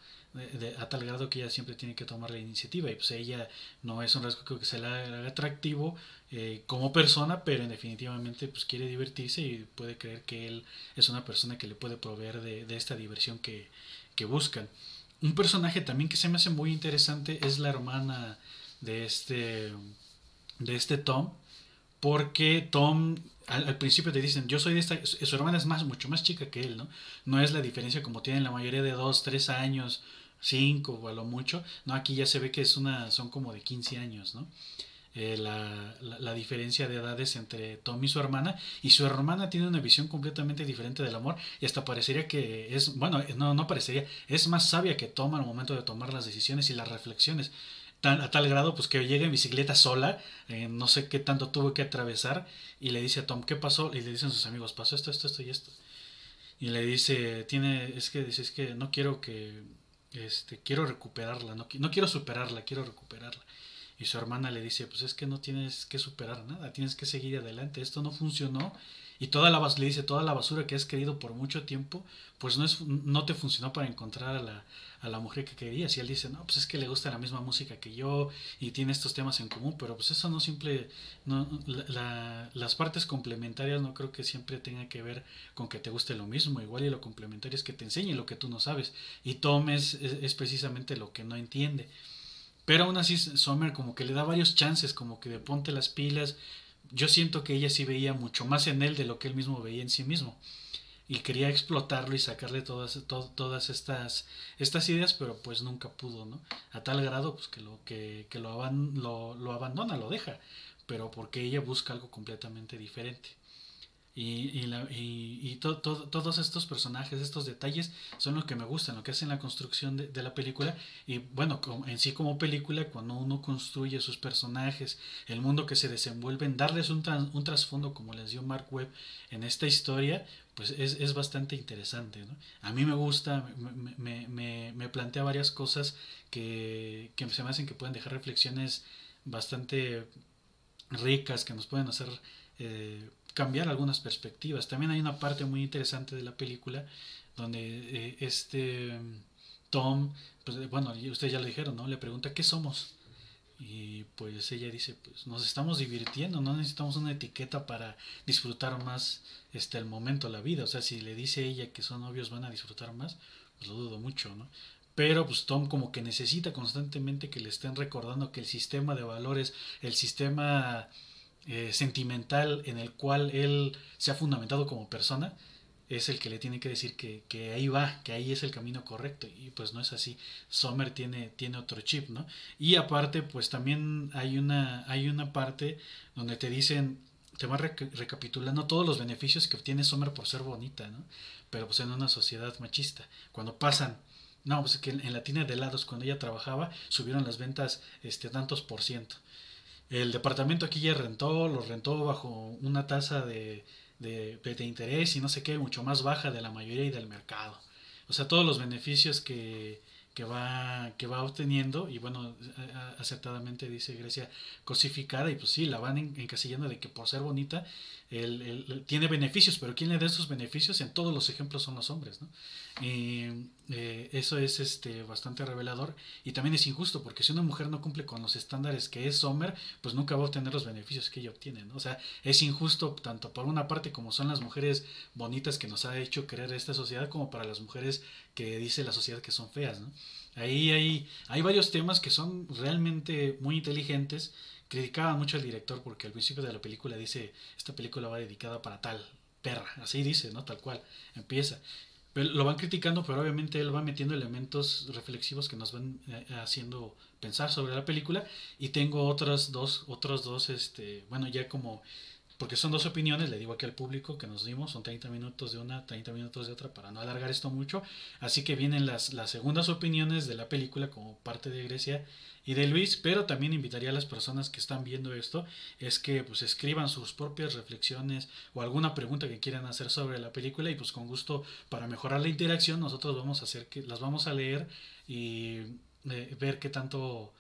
a tal grado que ella siempre tiene que tomar la iniciativa. Y pues ella no es un rasgo que se le haga atractivo eh, como persona, pero definitivamente pues quiere divertirse y puede creer que él es una persona que le puede proveer de, de esta diversión que, que buscan. Un personaje también que se me hace muy interesante es la hermana de este, de este Tom, porque Tom al, principio te dicen, yo soy de esta, su hermana es más, mucho más chica que él, ¿no? No es la diferencia como tienen la mayoría de 2, 3 años, 5 o a lo mucho, no, aquí ya se ve que es una, son como de 15 años, ¿no? Eh, la, la, diferencia de edades entre Tom y su hermana, y su hermana tiene una visión completamente diferente del amor, y hasta parecería que es, bueno, no, no parecería, es más sabia que Tom al momento de tomar las decisiones y las reflexiones a tal grado pues que llega en bicicleta sola, eh, no sé qué tanto tuvo que atravesar, y le dice a Tom, ¿qué pasó? Y le dicen sus amigos, pasó esto, esto, esto y esto. Y le dice, tiene, es que, dice, es que no quiero que, este, quiero recuperarla, no, quiero superarla, quiero recuperarla. Y su hermana le dice, pues es que no tienes que superar nada, tienes que seguir adelante, esto no funcionó. Y toda la le dice, toda la basura que has querido por mucho tiempo, pues no, es, no te funcionó para encontrar a la, a la mujer que querías. Y él dice, no, pues es que le gusta la misma música que yo y tiene estos temas en común, pero pues eso no simple, no, las partes complementarias no creo que siempre tenga que ver con que te guste lo mismo. Igual y lo complementario es que te enseñe lo que tú no sabes. Y Tom es, es, precisamente lo que no entiende. Pero aún así Sommer como que le da varios chances, como que de ponte las pilas. Yo siento que ella sí veía mucho más en él de lo que él mismo veía en sí mismo y quería explotarlo y sacarle todas, todas estas, estas ideas, pero pues nunca pudo, ¿no? A tal grado pues que lo, que, que lo, lo, lo abandona, lo deja, pero porque ella busca algo completamente diferente. Y, y, la, y, todos estos personajes, estos detalles son los que me gustan, lo que hacen la construcción de, la película. Y bueno, en sí como película, cuando uno construye sus personajes, el mundo que se desenvuelven, darles un, un trasfondo como les dio Mark Webb en esta historia, pues es, es bastante interesante. ¿no? A mí me gusta, me, me, me, plantea varias cosas que, que se me hacen que pueden dejar reflexiones bastante ricas, que nos pueden hacer... Eh, cambiar algunas perspectivas. También hay una parte muy interesante de la película donde eh, este Tom, pues, bueno, ustedes ya lo dijeron, ¿no? Le pregunta qué somos. Y pues ella dice, pues nos estamos divirtiendo, no necesitamos una etiqueta para disfrutar más este el momento, la vida. O sea, si le dice ella que son novios van a disfrutar más, pues lo dudo mucho, ¿no? Pero pues Tom como que necesita constantemente que le estén recordando que el sistema de valores, el sistema eh, sentimental en el cual él se ha fundamentado como persona, es el que le tiene que decir que, que, ahí va, que ahí es el camino correcto. Y pues no es así. Sommer tiene, tiene otro chip, ¿no? Y aparte, pues también hay una, hay una parte donde te dicen, te van recapitulando todos los beneficios que obtiene Sommer por ser bonita, ¿no? Pero pues en una sociedad machista. Cuando pasan no, pues que en la tienda de helados cuando ella trabajaba subieron las ventas este tantos por ciento el departamento aquí ya rentó, lo rentó bajo una tasa de, de, de interés y no sé qué, mucho más baja de la mayoría y del mercado. O sea, todos los beneficios que, que va, que va obteniendo, y bueno, acertadamente dice Grecia, cosificada, y pues sí, la van encasillando de que por ser bonita, él, tiene beneficios, pero ¿quién le da esos beneficios? En todos los ejemplos son los hombres, ¿no? Y eh, eso es este, bastante revelador y también es injusto, porque si una mujer no cumple con los estándares que es Sommer, pues nunca va a obtener los beneficios que ella obtiene, ¿no? O sea, es injusto tanto por una parte como son las mujeres bonitas que nos ha hecho creer esta sociedad, como para las mujeres que dice la sociedad que son feas, ¿no? Ahí hay, hay varios temas que son realmente muy inteligentes. Criticaba mucho al director porque al principio de la película dice, esta película va dedicada para tal perra, así dice, ¿no? Tal cual, empieza. Lo van criticando, pero obviamente él va metiendo elementos reflexivos que nos van eh, haciendo pensar sobre la película. Y tengo otras dos, otros dos, este, bueno, ya como porque son dos opiniones, le digo aquí al público que nos dimos, son 30 minutos de una, 30 minutos de otra, para no alargar esto mucho. Así que vienen las, las segundas opiniones de la película como parte de Grecia y de Luis, pero también invitaría a las personas que están viendo esto, es que pues escriban sus propias reflexiones o alguna pregunta que quieran hacer sobre la película y pues con gusto para mejorar la interacción nosotros vamos a hacer que las vamos a leer y eh, ver qué tanto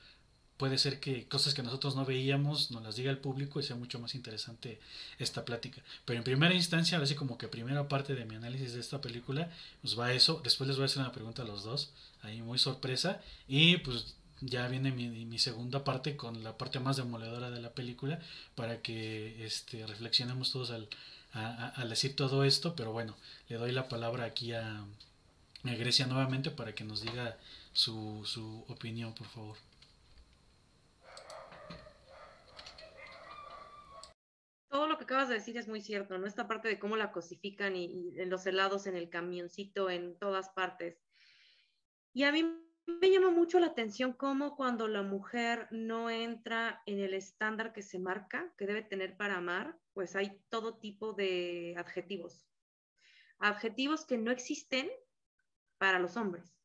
puede ser que cosas que nosotros no veíamos nos las diga el público y sea mucho más interesante esta plática. Pero en primera instancia, a como que primera parte de mi análisis de esta película, pues va eso. Después les voy a hacer una pregunta a los dos, ahí muy sorpresa. Y pues ya viene mi, mi segunda parte con la parte más demoledora de la película para que este, reflexionemos todos al, decir todo esto. Pero bueno, le doy la palabra aquí a, a Grecia nuevamente para que nos diga su, su opinión, por favor. todo lo que acabas de decir es muy cierto, ¿no? Esta parte de cómo la cosifican y, en los helados, en el camioncito, en todas partes. Y a mí me llama mucho la atención cómo cuando la mujer no entra en el estándar que se marca, que debe tener para amar, pues hay todo tipo de adjetivos. Adjetivos que no existen para los hombres,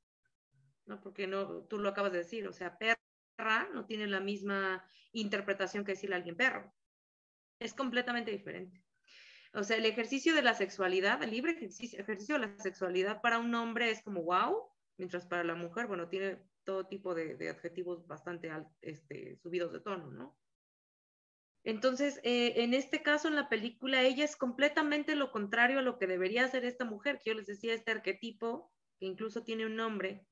¿no? Porque no, tú lo acabas de decir, o sea, perra no tiene la misma interpretación que decirle a alguien perro es completamente diferente. O sea, el ejercicio de la sexualidad, el libre ejercicio, ejercicio de la sexualidad para un hombre es como wow, mientras para la mujer, bueno, tiene todo tipo de, adjetivos bastante este, subidos de tono, ¿no? Entonces, eh, en este caso, en la película, ella es completamente lo contrario a lo que debería ser esta mujer, que yo les decía, este arquetipo, que incluso tiene un nombre.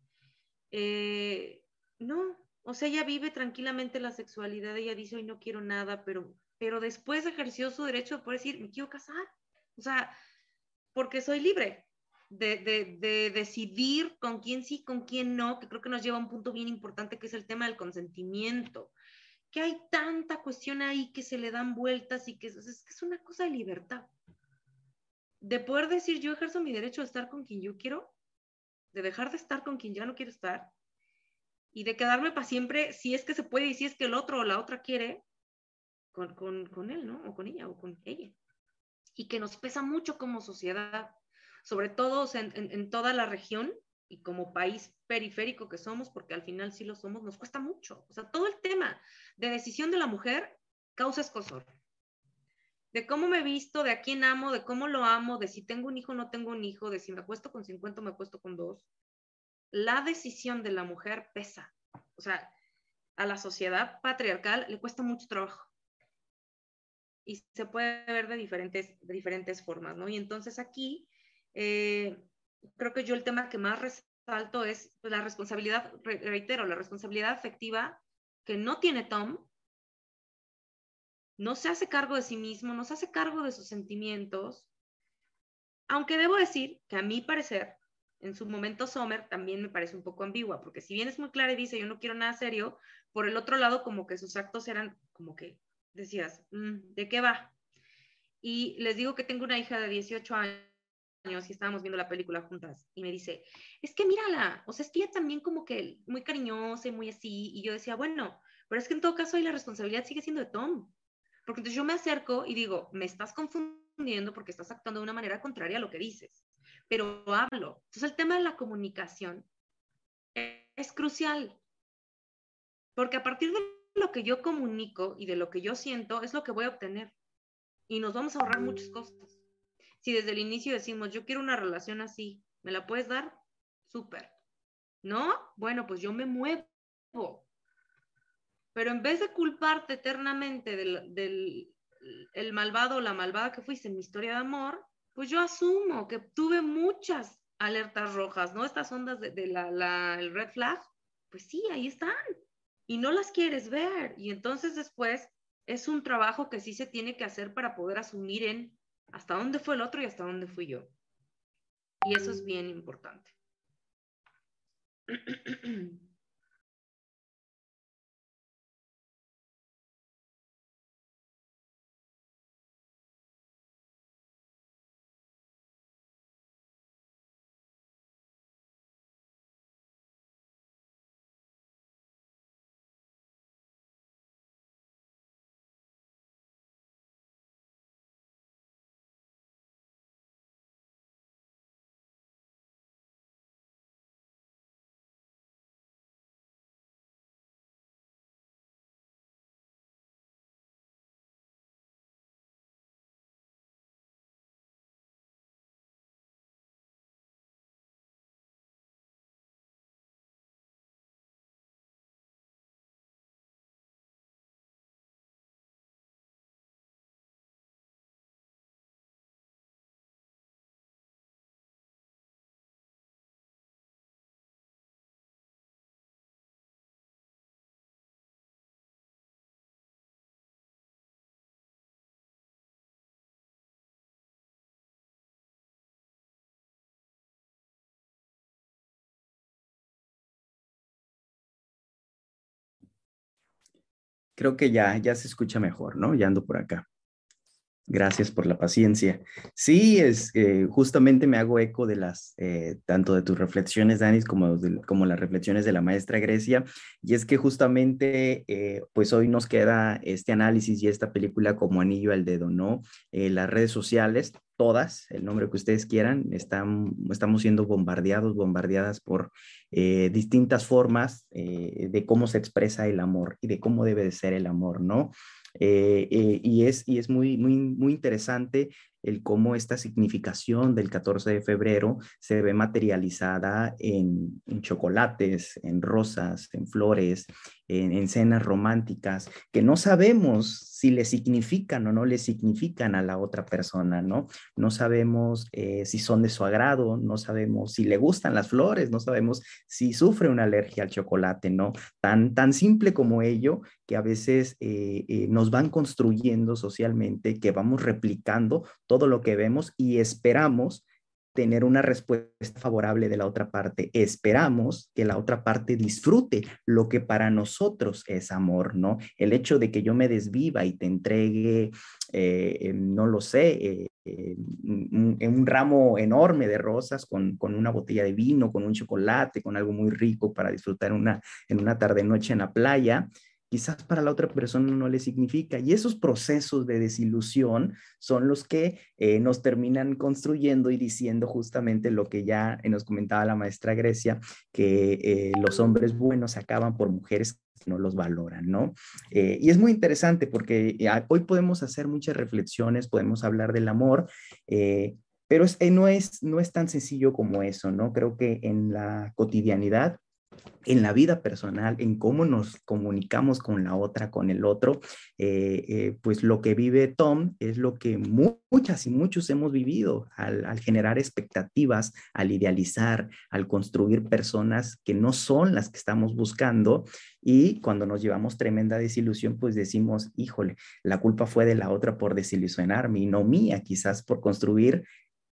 Eh, no, o sea, ella vive tranquilamente la sexualidad, ella dice, hoy no quiero nada, pero pero después ejerció su derecho de poder decir, me quiero casar. O sea, porque soy libre de, de, decidir con quién sí, con quién no, que creo que nos lleva a un punto bien importante que es el tema del consentimiento. Que hay tanta cuestión ahí que se le dan vueltas y que es, es, es una cosa de libertad. De poder decir, yo ejerzo mi derecho de estar con quien yo quiero, de dejar de estar con quien ya no quiero estar, y de quedarme para siempre si es que se puede y si es que el otro o la otra quiere, con, con, él, ¿no? O con ella, o con ella. Y que nos pesa mucho como sociedad, sobre todo en, en, toda la región y como país periférico que somos, porque al final sí lo somos, nos cuesta mucho. O sea, todo el tema de decisión de la mujer causa escosor. De cómo me visto, de a quién amo, de cómo lo amo, de si tengo un hijo o no tengo un hijo, de si me acuesto con 50 o me acuesto con dos. La decisión de la mujer pesa. O sea, a la sociedad patriarcal le cuesta mucho trabajo y se puede ver de diferentes, de diferentes formas, ¿no? Y entonces aquí, eh, creo que yo el tema que más resalto es la responsabilidad, reitero, la responsabilidad afectiva que no tiene Tom, no se hace cargo de sí mismo, no se hace cargo de sus sentimientos, aunque debo decir que a mi parecer, en su momento Sommer también me parece un poco ambigua, porque si bien es muy clara y dice yo no quiero nada serio, por el otro lado como que sus actos eran como que decías, mm, ¿de qué va? Y les digo que tengo una hija de 18 años y estábamos viendo la película juntas y me dice, es que mírala, o sea, es que ella también como que muy cariñosa y muy así, y yo decía, bueno, pero es que en todo caso ahí la responsabilidad sigue siendo de Tom, porque entonces yo me acerco y digo, me estás confundiendo porque estás actuando de una manera contraria a lo que dices, pero hablo. Entonces el tema de la comunicación es crucial, porque a partir de lo que yo comunico y de lo que yo siento es lo que voy a obtener. Y nos vamos a ahorrar muchas cosas. Si desde el inicio decimos, yo quiero una relación así, ¿me la puedes dar? Súper. ¿No? Bueno, pues yo me muevo. Pero en vez de culparte eternamente del, el malvado o la malvada que fuiste en mi historia de amor, pues yo asumo que tuve muchas alertas rojas, ¿no? Estas ondas de, la, el red flag, pues sí, ahí están. Y no las quieres ver. Y entonces después es un trabajo que sí se tiene que hacer para poder asumir en hasta dónde fue el otro y hasta dónde fui yo. Y eso es bien importante. *clears throat* Creo que ya, ya se escucha mejor, ¿no? Ya ando por acá. Gracias por la paciencia. Sí, es eh, justamente me hago eco de las, eh, tanto de tus reflexiones, Danis, como, como las reflexiones de la maestra Grecia. Y es que justamente, eh, pues hoy nos queda este análisis y esta película como anillo al dedo, ¿no? las redes sociales, todas, el nombre que ustedes quieran, están, estamos siendo bombardeados, bombardeadas por eh, distintas formas eh, de cómo se expresa el amor y de cómo debe de ser el amor, ¿no? Eh, y es, y es muy, muy, muy interesante el cómo esta significación del 14 de febrero se ve materializada en, chocolates, en rosas, en flores, en, en, cenas románticas, que no sabemos si le significan o no le significan a la otra persona, ¿no? No sabemos eh, si son de su agrado, no sabemos si le gustan las flores, no sabemos si sufre una alergia al chocolate, ¿no? Tan, tan simple como ello que a veces eh, eh, nos van construyendo socialmente, que vamos replicando todo lo que vemos y esperamos tener una respuesta favorable de la otra parte. Esperamos que la otra parte disfrute lo que para nosotros es amor, ¿no? El hecho de que yo me desviva y te entregue, eh, no lo sé, eh, un, un, ramo enorme de rosas con, con, una botella de vino, con un chocolate, con algo muy rico para disfrutar una, en una tarde-noche en la playa, quizás para la otra persona no le significa. Y esos procesos de desilusión son los que eh, nos terminan construyendo y diciendo justamente lo que ya nos comentaba la maestra Grecia, que eh, los hombres buenos acaban por mujeres que no los valoran, ¿no? Eh, y es muy interesante porque hoy podemos hacer muchas reflexiones, podemos hablar del amor. pero no, es, no es tan sencillo como eso, ¿no? Creo que en la cotidianidad en la vida personal, en cómo nos comunicamos con la otra, con el otro, eh, eh, pues lo que vive Tom es lo que muchas y muchos hemos vivido al, generar expectativas, al idealizar, al construir personas que no son las que estamos buscando y cuando nos llevamos tremenda desilusión, pues decimos, híjole, la culpa fue de la otra por desilusionarme y no mía, quizás por construir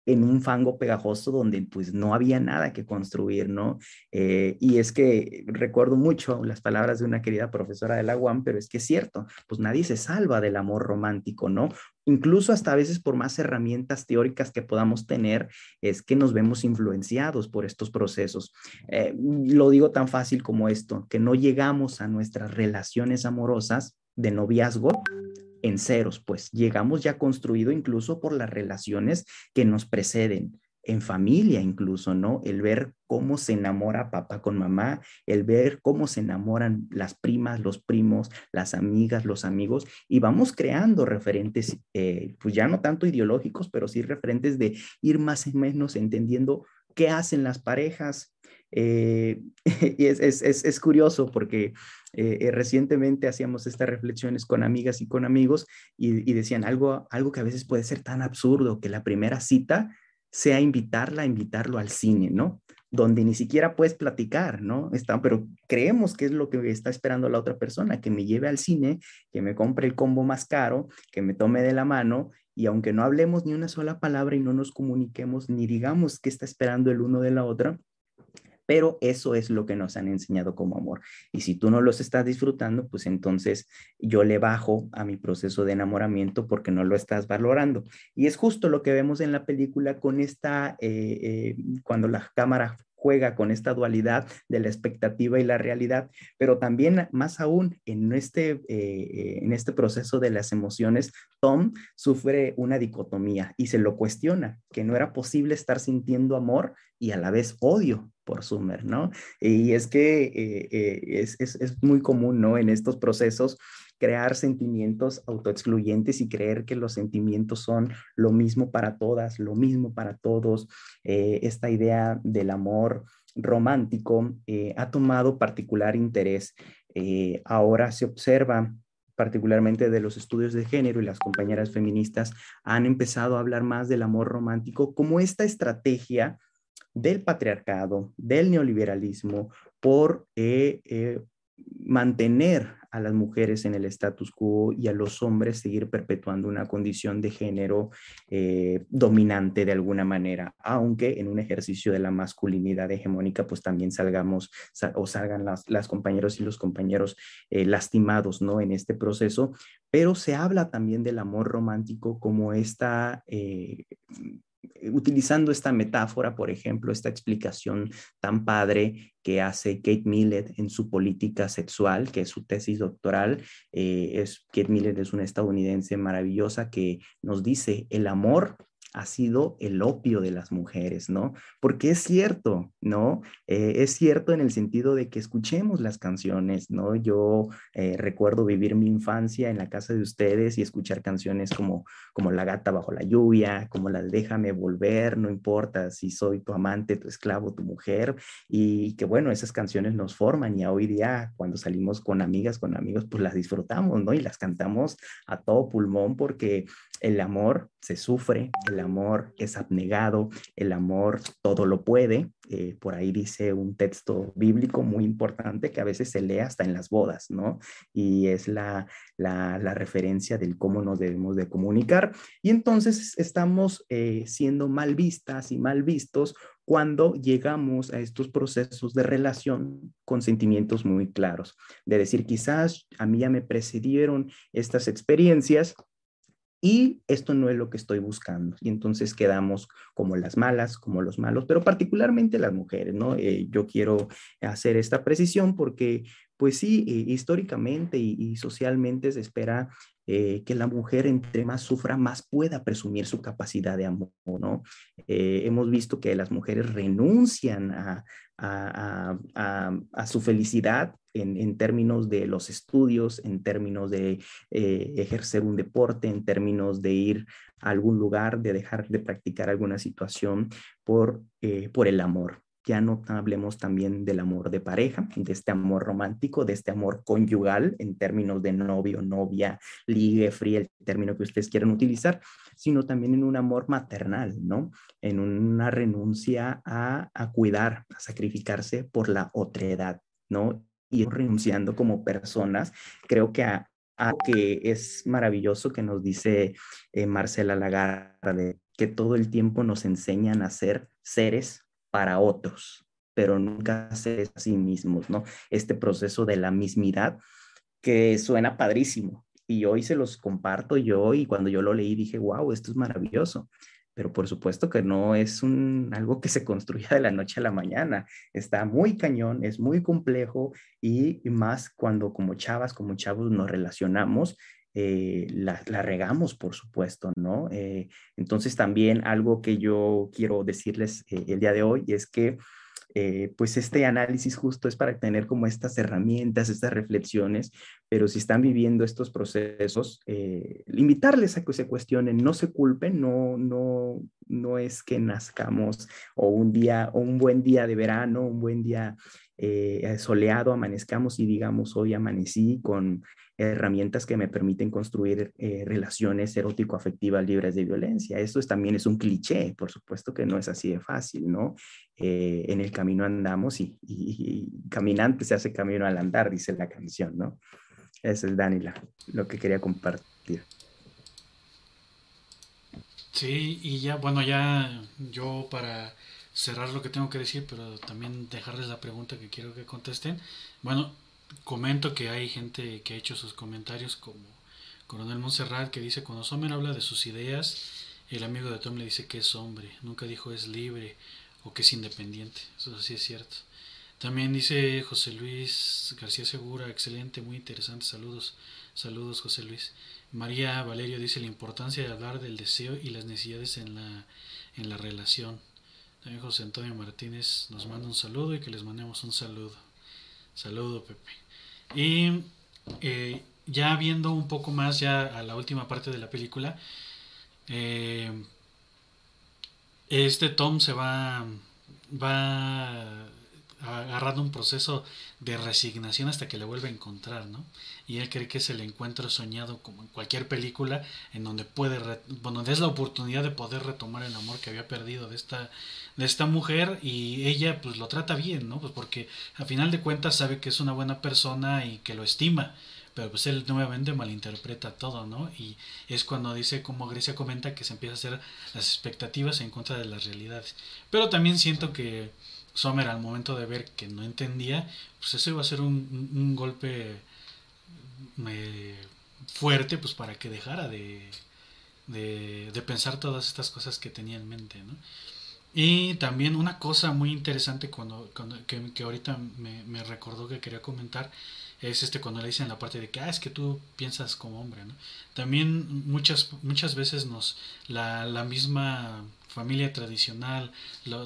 en un fango pegajoso donde pues no había nada que construir, ¿no? Eh, y es que recuerdo mucho las palabras de una querida profesora de la UAM, pero es que es cierto, pues nadie se salva del amor romántico, ¿no? Incluso hasta a veces por más herramientas teóricas que podamos tener, es que nos vemos influenciados por estos procesos. Eh, lo digo tan fácil como esto, que no llegamos a nuestras relaciones amorosas de noviazgo en ceros, pues llegamos ya construido incluso por las relaciones que nos preceden. en familia incluso, ¿no? El ver cómo se enamora papá con mamá, el ver cómo se enamoran las primas, los primos, las amigas, los amigos, y vamos creando referentes, eh, pues ya no tanto ideológicos, pero sí referentes de ir más o menos entendiendo qué hacen las parejas. Eh, *laughs* y es, es, es, curioso porque eh, recientemente hacíamos estas reflexiones con amigas y con amigos y, decían algo, algo que a veces puede ser tan absurdo que la primera cita sea invitarla, invitarlo al cine, ¿no? Donde ni siquiera puedes platicar, ¿no? Está, pero creemos que es lo que está esperando la otra persona, que me lleve al cine, que me compre el combo más caro, que me tome de la mano y aunque no hablemos ni una sola palabra y no nos comuniquemos ni digamos qué está esperando el uno de la otra, pero eso es lo que nos han enseñado como amor. Y si tú no los estás disfrutando, pues entonces yo le bajo a mi proceso de enamoramiento porque no lo estás valorando. Y es justo lo que vemos en la película con esta, eh, eh, cuando la cámara juega con esta dualidad de la expectativa y la realidad, pero también más aún en este, eh, en este proceso de las emociones, Tom sufre una dicotomía y se lo cuestiona, que no era posible estar sintiendo amor y a la vez odio por Summer, ¿no? Y es que eh, eh, es, es, es, muy común, ¿no? En estos procesos crear sentimientos autoexcluyentes y creer que los sentimientos son lo mismo para todas, lo mismo para todos. Eh, esta idea del amor romántico ha tomado particular interés. Ahora se observa particularmente de los estudios de género y las compañeras feministas han empezado a hablar más del amor romántico como esta estrategia del patriarcado, del neoliberalismo, por mantener a las mujeres en el status quo y a los hombres seguir perpetuando una condición de género eh, dominante de alguna manera, aunque en un ejercicio de la masculinidad hegemónica pues también salgamos o salgan las, las compañeros y los compañeros eh, lastimados, ¿no? En este proceso, pero se habla también del amor romántico como esta... Eh, utilizando esta metáfora, por ejemplo, esta explicación tan padre que hace Kate Millett en su política sexual, que es su tesis doctoral. Eh, es, Kate Millett es una estadounidense maravillosa que nos dice, el amor ha sido el opio de las mujeres, ¿no? Porque es cierto, ¿no? Eh, es cierto en el sentido de que escuchemos las canciones, ¿no? Yo eh, recuerdo vivir mi infancia en la casa de ustedes y escuchar canciones como, como La gata bajo la lluvia, como la Déjame volver, no importa si soy tu amante, tu esclavo, tu mujer, y que bueno, esas canciones nos forman y hoy día cuando salimos con amigas, con amigos, pues las disfrutamos, ¿no? Y las cantamos a todo pulmón porque el amor se sufre, el amor es abnegado, el amor todo lo puede. Eh, por ahí dice un texto bíblico muy importante que a veces se lee hasta en las bodas, ¿no? Y es la, la, referencia del cómo nos debemos de comunicar. Y entonces estamos eh, siendo mal vistas y mal vistos cuando llegamos a estos procesos de relación con sentimientos muy claros, de decir, quizás a mí ya me precedieron estas experiencias, y esto no es lo que estoy buscando. Y entonces quedamos como las malas, como los malos, pero particularmente las mujeres, ¿no? Eh, yo quiero hacer esta precisión porque, pues sí, eh, históricamente y, socialmente se espera eh, que la mujer entre más sufra, más pueda presumir su capacidad de amor, ¿no? hemos visto que las mujeres renuncian a, a, su felicidad en, términos de los estudios, en términos de eh, ejercer un deporte, en términos de ir a algún lugar, de dejar de practicar alguna situación por, eh, por el amor ya no hablemos también del amor de pareja, de este amor romántico, de este amor conyugal en términos de novio, novia, ligue, fría, el término que ustedes quieran utilizar, sino también en un amor maternal, ¿no? En una renuncia a, a cuidar, a sacrificarse por la otredad, ¿no? Y renunciando como personas, creo que a, que es maravilloso que nos dice eh, Marcela Lagarde, que todo el tiempo nos enseñan a ser seres para otros, pero nunca ser a sí mismos, ¿no? Este proceso de la mismidad que suena padrísimo. Y hoy se los comparto yo y cuando yo lo leí dije, wow, esto es maravilloso. Pero por supuesto que no es un, algo que se construya de la noche a la mañana. Está muy cañón, es muy complejo y más cuando como chavas, como chavos nos relacionamos eh, la, regamos, por supuesto, ¿no? Eh, entonces también algo que yo quiero decirles eh, el día de hoy es que pues este análisis justo es para tener como estas herramientas, estas reflexiones, pero si están viviendo estos procesos, invitarles a que se cuestionen, no se culpen, no, no, no es que nazcamos o un día, o un buen día de verano, un buen día soleado, amanezcamos y digamos, hoy amanecí con herramientas que me permiten construir eh, relaciones erótico-afectivas libres de violencia. Esto también es un cliché, por supuesto que no es así de fácil, ¿no? Eh, en el camino andamos y, caminante se hace camino al andar, dice la canción, ¿no? Ese es Danila, lo que quería compartir. Sí, y ya, bueno, ya yo para cerrar lo que tengo que decir, pero también dejarles la pregunta que quiero que contesten. Bueno, comento que hay gente que ha hecho sus comentarios como Coronel Montserrat que dice cuando Sommer habla de sus ideas, el amigo de Tom le dice que es hombre, nunca dijo es libre o que es independiente, eso sí es cierto. También dice José Luis García Segura, excelente, muy interesante, saludos, saludos José Luis. María Valerio dice la importancia de hablar del deseo y las necesidades en la, en la relación. También José Antonio Martínez nos manda un saludo y que les mandemos un saludo. Saludo, Pepe. Y eh, ya viendo un poco más ya a la última parte de la película, eh, este Tom se va, va agarrando un proceso de resignación hasta que le vuelve a encontrar, ¿no? Y él cree que es el encuentro soñado como en cualquier película en donde puede, bueno, es la oportunidad de poder retomar el amor que había perdido de esta, de esta mujer y ella pues lo trata bien, ¿no? Pues porque a final de cuentas sabe que es una buena persona y que lo estima, pero pues él nuevamente malinterpreta todo, ¿no? Y es cuando dice, como Grecia comenta, que se empieza a hacer las expectativas en contra de las realidades. Pero también siento que Sommer al momento de ver que no entendía, pues eso iba a ser un, golpe eh, fuerte pues para que dejara de, de, pensar todas estas cosas que tenía en mente, ¿no? Y también una cosa muy interesante cuando, que, que, ahorita me, me, recordó que quería comentar es este cuando le dicen la parte de que ah, es que tú piensas como hombre, ¿no? También muchas, muchas veces nos la, la misma familia tradicional,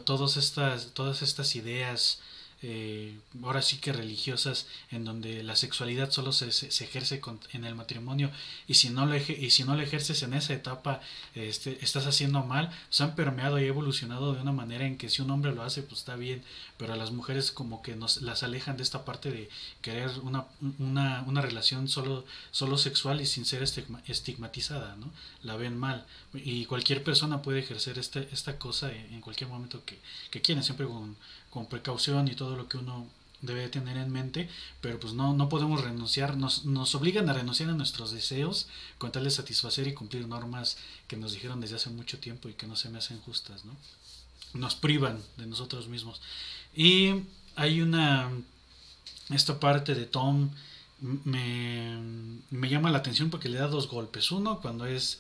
todas, estas, todas estas ideas, eh, ahora sí que religiosas, en donde la sexualidad solo se, ejerce en el matrimonio y si no lo, y si no lo ejerces en esa etapa, este, estás haciendo mal, se han permeado y evolucionado de una manera en que si un hombre lo hace, pues está bien, pero a las mujeres como que nos las alejan de esta parte de querer una, una, una relación solo, solo sexual y sin ser estigmatizada, ¿no? La ven mal. Y cualquier persona puede ejercer este, esta cosa en, cualquier momento que, que quiera, siempre con, con precaución y todo lo que uno debe tener en mente, pero pues no, no podemos renunciar, nos, nos obligan a renunciar a nuestros deseos con tal de satisfacer y cumplir normas que nos dijeron desde hace mucho tiempo y que no se me hacen justas, ¿no? Nos privan de nosotros mismos. Y hay una, esta parte de Tom me, me llama la atención porque le da dos golpes. Uno cuando es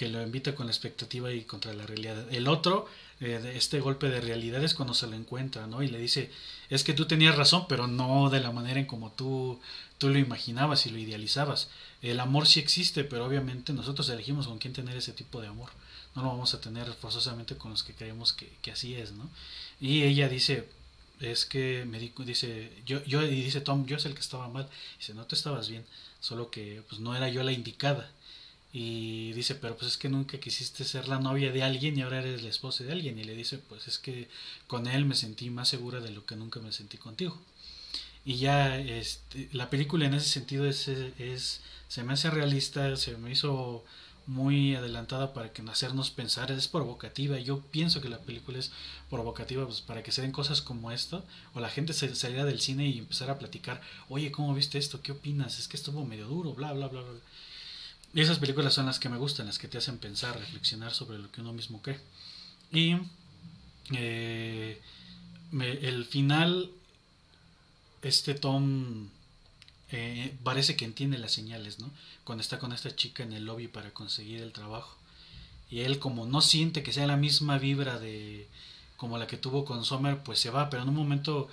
que lo invita con la expectativa y contra la realidad. El otro, eh, este golpe de realidad es cuando se lo encuentra, ¿no? Y le dice, es que tú tenías razón, pero no de la manera en como tú, tú lo imaginabas y lo idealizabas. El amor sí existe, pero obviamente nosotros elegimos con quién tener ese tipo de amor. No lo vamos a tener forzosamente con los que creemos que, que así es, ¿no? Y ella dice, es que me dice, yo, yo, y dice Tom, yo es el que estaba mal. Dice, no te estabas bien, solo que pues no era yo la indicada. Y dice, pero pues es que nunca quisiste ser la novia de alguien y ahora eres la esposa de alguien. Y le dice, pues es que con él me sentí más segura de lo que nunca me sentí contigo. Y ya este, la película en ese sentido es, es, se me hace realista, se me hizo muy adelantada para que hacernos pensar, es provocativa. Yo pienso que la película es provocativa pues, para que se den cosas como esto, o la gente se saliera del cine y empezara a platicar, oye, ¿cómo viste esto? ¿Qué opinas? Es que estuvo medio duro, bla, bla, bla, bla. Y esas películas son las que me gustan, las que te hacen pensar, reflexionar sobre lo que uno mismo cree. Y eh, el final, este Tom eh, parece que entiende las señales, ¿no? Cuando está con esta chica en el lobby para conseguir el trabajo. Y él como no siente que sea la misma vibra de como la que tuvo con Sommer, pues se va, pero en un momento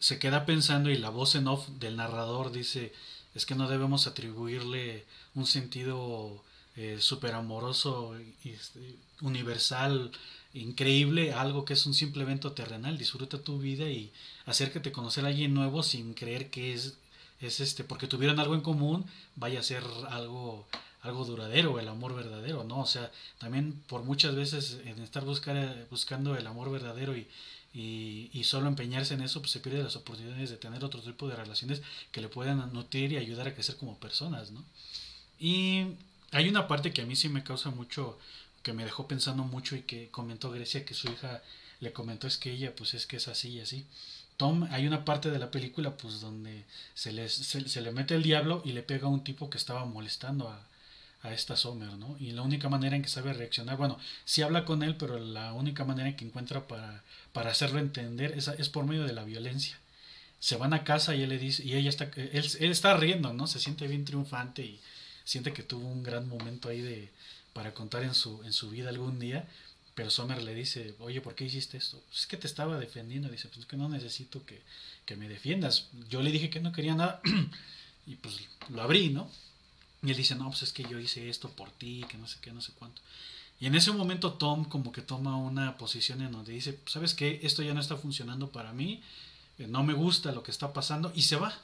se queda pensando y la voz en off del narrador dice, es que no debemos atribuirle un sentido eh, súper amoroso, este, universal, increíble, algo que es un simple evento terrenal. Disfruta tu vida y acércate a conocer a alguien nuevo sin creer que es, es este, porque tuvieron algo en común, vaya a ser algo algo duradero, el amor verdadero, ¿no? O sea, también por muchas veces en estar buscar, buscando el amor verdadero y, y, solo empeñarse en eso, pues se pierde las oportunidades de tener otro tipo de relaciones que le puedan nutrir y ayudar a crecer como personas, ¿no? Y hay una parte que a mí sí me causa mucho, que me dejó pensando mucho y que comentó Grecia que su hija le comentó es que ella pues es que es así y así. Tom, hay una parte de la película pues donde se le, se, le mete el diablo y le pega a un tipo que estaba molestando a, a esta Sommer, ¿no? Y la única manera en que sabe reaccionar, bueno, sí habla con él, pero la única manera en que encuentra para, para hacerlo entender es, es por medio de la violencia. Se van a casa y él le dice, y ella está, él, él está riendo, ¿no? Se siente bien triunfante y siente que tuvo un gran momento ahí de, para contar en su, en su vida algún día, pero Sommer le dice, oye, ¿por qué hiciste esto? Pues es que te estaba defendiendo. Dice, pues es que no necesito que, que me defiendas. Yo le dije que no quería nada *clears throat* y pues lo abrí, ¿no? Y él dice, no, pues es que yo hice esto por ti, que no sé qué, no sé cuánto. Y en ese momento Tom como que toma una posición en donde dice, ¿sabes qué? Esto ya no está funcionando para mí, eh, no me gusta lo que está pasando y se va.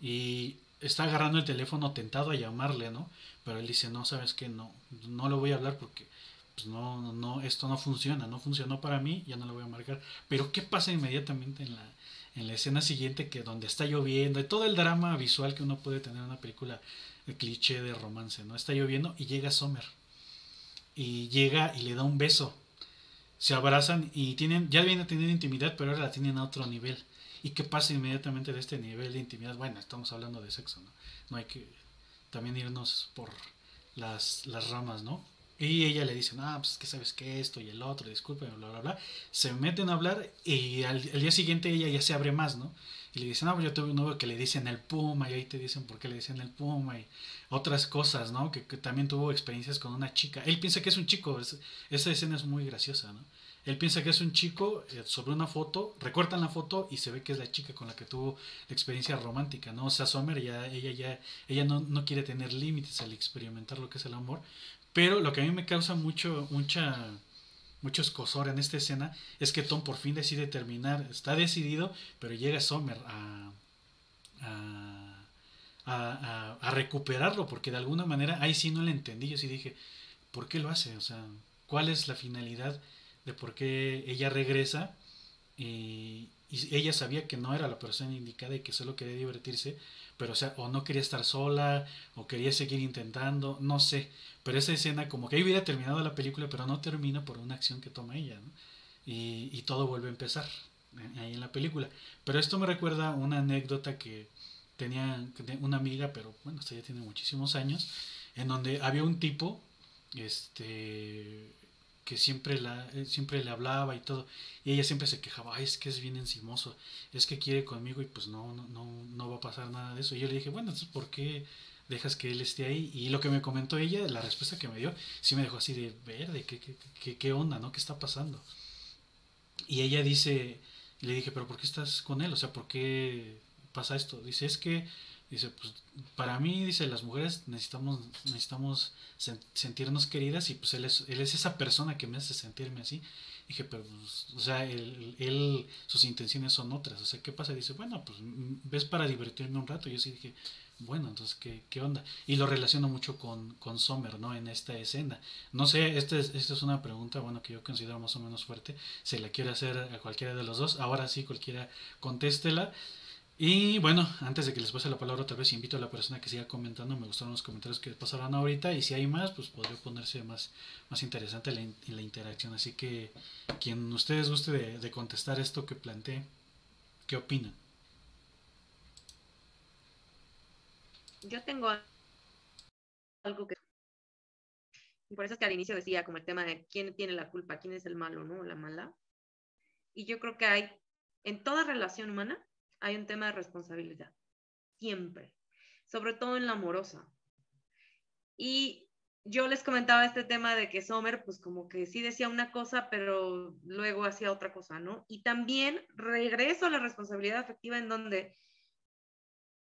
Y está agarrando el teléfono tentado a llamarle, ¿no? Pero él dice, no, sabes qué, no, no le voy a hablar porque pues no, no, esto no funciona, no funcionó para mí, ya no le voy a marcar. Pero ¿qué pasa inmediatamente en la, en la escena siguiente que donde está lloviendo y todo el drama visual que uno puede tener en una película el cliché de romance, ¿no? Está lloviendo y llega Sommer. Y llega y le da un beso. Se abrazan y tienen, ya vienen a tener intimidad, pero ahora la tienen a otro nivel. ¿Y qué pasa inmediatamente de este nivel de intimidad? Bueno, estamos hablando de sexo, ¿no? No hay que también irnos por las, las ramas, ¿no? Y ella le dice, ah, pues que sabes que esto y el otro, disculpen, bla, bla, bla. Se meten a hablar y al, día siguiente ella ya se abre más, ¿no? Y le dicen, no, pues yo tuve un novio que le dicen el Puma y ahí te dicen por qué le dicen el Puma y otras cosas, ¿no? Que, también tuvo experiencias con una chica. Él piensa que es un chico, esa escena es muy graciosa, ¿no? Él piensa que es un chico eh, sobre una foto, recortan la foto y se ve que es la chica con la que tuvo la experiencia romántica, ¿no? O sea, Sommer ya, ella ya, ella no, no quiere tener límites al experimentar lo que es el amor, pero lo que a mí me causa mucho, mucha, mucho escosor en esta escena es que Tom por fin decide terminar, está decidido, pero llega Sommer a, a, a, recuperarlo, porque de alguna manera ahí sí no le entendí, yo sí dije, ¿por qué lo hace? O sea, ¿cuál es la finalidad de por qué ella regresa? Y, y ella sabía que no era la persona indicada y que solo quería divertirse, pero o sea, o no quería estar sola, o quería seguir intentando, no sé, pero esa escena como que ahí hubiera terminado la película, pero no termina por una acción que toma ella, ¿no? y, y, todo vuelve a empezar eh, ahí en la película. Pero esto me recuerda una anécdota que tenía una amiga, pero bueno, esto ya tiene muchísimos años, en donde había un tipo, este, que siempre, la, eh, siempre le hablaba y todo, y ella siempre se quejaba, es que es bien encimoso, es que quiere conmigo y pues no, no, no, no va a pasar nada de eso. Y yo le dije, bueno, entonces, ¿por qué dejas que él esté ahí? Y lo que me comentó ella, la respuesta que me dio, sí me dejó así de verde, ¿qué, qué, qué, qué onda, no? ¿Qué está pasando? Y ella dice, le dije, pero ¿por qué estás con él? O sea, ¿por qué pasa esto? Dice, es que Dice, pues para mí, dice, las mujeres necesitamos, necesitamos sentirnos queridas y pues él es, él es esa persona que me hace sentirme así. Dije, pero, pues, o sea, él, él, sus intenciones son otras. O sea, ¿qué pasa? Dice, bueno, pues ves para divertirme un rato. Yo sí dije, bueno, entonces, ¿qué, qué onda? Y lo relaciono mucho con, con Sommer, ¿no? En esta escena. No sé, esta es, esta es una pregunta, bueno, que yo considero más o menos fuerte. Se la quiere hacer a cualquiera de los dos. Ahora sí, cualquiera contéstela. Y bueno, antes de que les pase la palabra otra vez, invito a la persona que siga comentando. Me gustaron los comentarios que pasaron ahorita. Y si hay más, pues podría ponerse más, más interesante la, interacción. Así que quien ustedes guste de, contestar esto que planteé, ¿qué opinan? Yo tengo algo que... Por eso es que al inicio decía como el tema de quién tiene la culpa, quién es el malo, ¿no? La mala. Y yo creo que hay en toda relación humana hay un tema de responsabilidad, siempre, sobre todo en la amorosa. Y yo les comentaba este tema de que Sommer, pues como que sí decía una cosa, pero luego hacía otra cosa, ¿no? Y también regreso a la responsabilidad afectiva en donde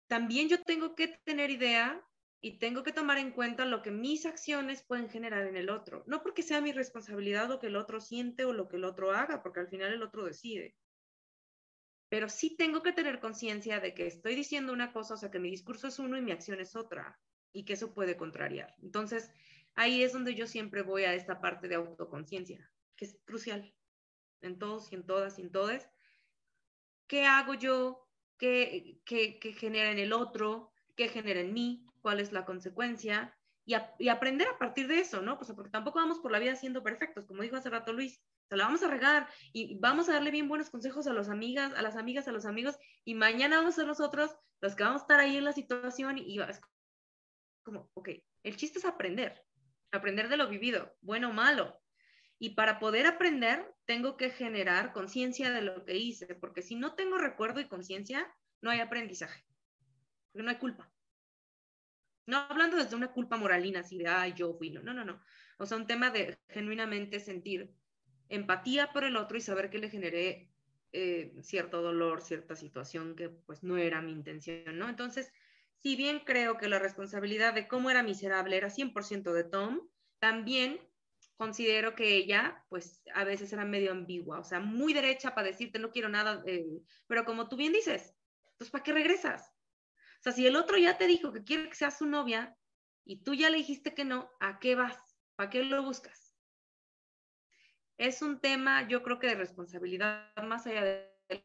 también yo tengo que tener idea y tengo que tomar en cuenta lo que mis acciones pueden generar en el otro. No porque sea mi responsabilidad lo que el otro siente o lo que el otro haga, porque al final el otro decide. Pero sí tengo que tener conciencia de que estoy diciendo una cosa, o sea, que mi discurso es uno y mi acción es otra, y que eso puede contrariar. Entonces, ahí es donde yo siempre voy a esta parte de autoconciencia, que es crucial en todos y en todas y en todas. ¿Qué hago yo? ¿Qué, qué, qué genera en el otro? ¿Qué genera en mí? ¿Cuál es la consecuencia? Y, y, aprender a partir de eso, ¿no? Pues porque tampoco vamos por la vida siendo perfectos, como dijo hace rato Luis, se la vamos a regar y vamos a darle bien buenos consejos a las amigas, a las amigas, a los amigos, y mañana vamos a ser nosotros los que vamos a estar ahí en la situación y, es como, ok, el chiste es aprender, aprender de lo vivido, bueno o malo. Y para poder aprender, tengo que generar conciencia de lo que hice, porque si no tengo recuerdo y conciencia, no hay aprendizaje, no hay culpa. No hablando desde una culpa moralina, así de, ay, yo fui, no, no, no, no. O sea, un tema de genuinamente sentir empatía por el otro y saber que le generé eh, cierto dolor, cierta situación que pues no era mi intención, ¿no? Entonces, si bien creo que la responsabilidad de cómo era miserable era 100% de Tom, también considero que ella, pues a veces era medio ambigua, o sea, muy derecha para decirte no quiero nada, eh, pero como tú bien dices, pues ¿para qué regresas? O sea, si el otro ya te dijo que quiere que seas su novia y tú ya le dijiste que no, ¿a qué vas? ¿Para qué lo buscas? Es un tema, yo creo que de responsabilidad más allá del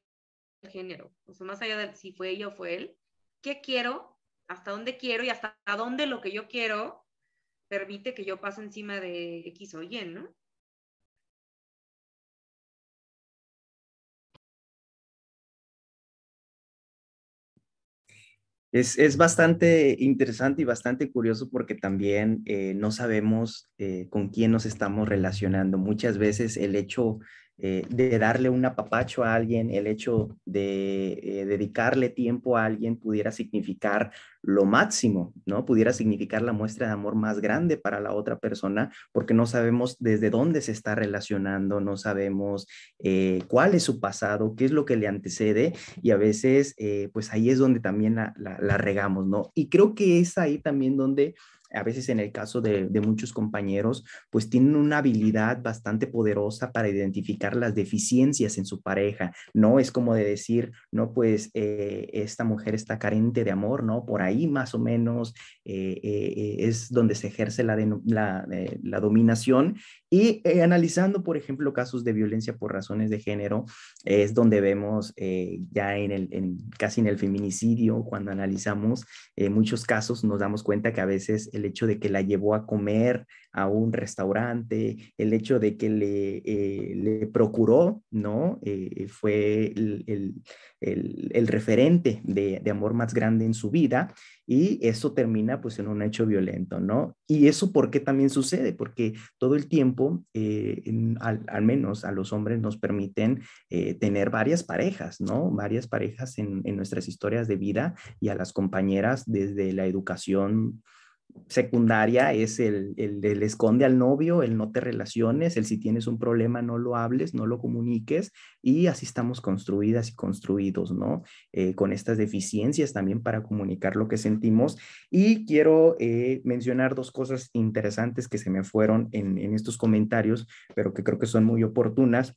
género, o sea, más allá de si fue ella o fue él, ¿qué quiero? ¿Hasta dónde quiero? Y hasta dónde lo que yo quiero permite que yo pase encima de X o Y, ¿no? Es, bastante interesante y bastante curioso porque también eh, no sabemos eh, con quién nos estamos relacionando. Muchas veces el hecho eh, de darle un apapacho a alguien, el hecho de eh, dedicarle tiempo a alguien pudiera significar lo máximo, ¿no? Pudiera significar la muestra de amor más grande para la otra persona, porque no sabemos desde dónde se está relacionando, no sabemos eh, cuál es su pasado, qué es lo que le antecede, y a veces, pues ahí es donde también la, la regamos, ¿no? Y creo que es ahí también donde a veces en el caso de, muchos compañeros, pues tienen una habilidad bastante poderosa para identificar las deficiencias en su pareja, ¿no? Es como de decir, no, pues eh, esta mujer está carente de amor, ¿no? Por ahí más o menos eh, eh, es donde se ejerce la, la dominación y analizando, por ejemplo, casos de violencia por razones de género, es donde vemos ya en el, casi en el feminicidio, cuando analizamos muchos casos, nos damos cuenta que a veces el hecho de que la llevó a comer a un restaurante, el hecho de que le, eh, le procuró, ¿no? Eh, fue el, el, el, referente de, de, amor más grande en su vida y eso termina pues en un hecho violento, ¿no? Y eso por qué también sucede, porque todo el tiempo, eh, al, menos a los hombres nos permiten tener varias parejas, ¿no? Varias parejas en nuestras historias de vida y a las compañeras desde la educación secundaria es el, el, esconde al novio, el no te relaciones, el si tienes un problema no lo hables, no lo comuniques y así estamos construidas y construidos, ¿no? Eh, con estas deficiencias también para comunicar lo que sentimos. Y quiero eh, mencionar dos cosas interesantes que se me fueron en, en estos comentarios, pero que creo que son muy oportunas.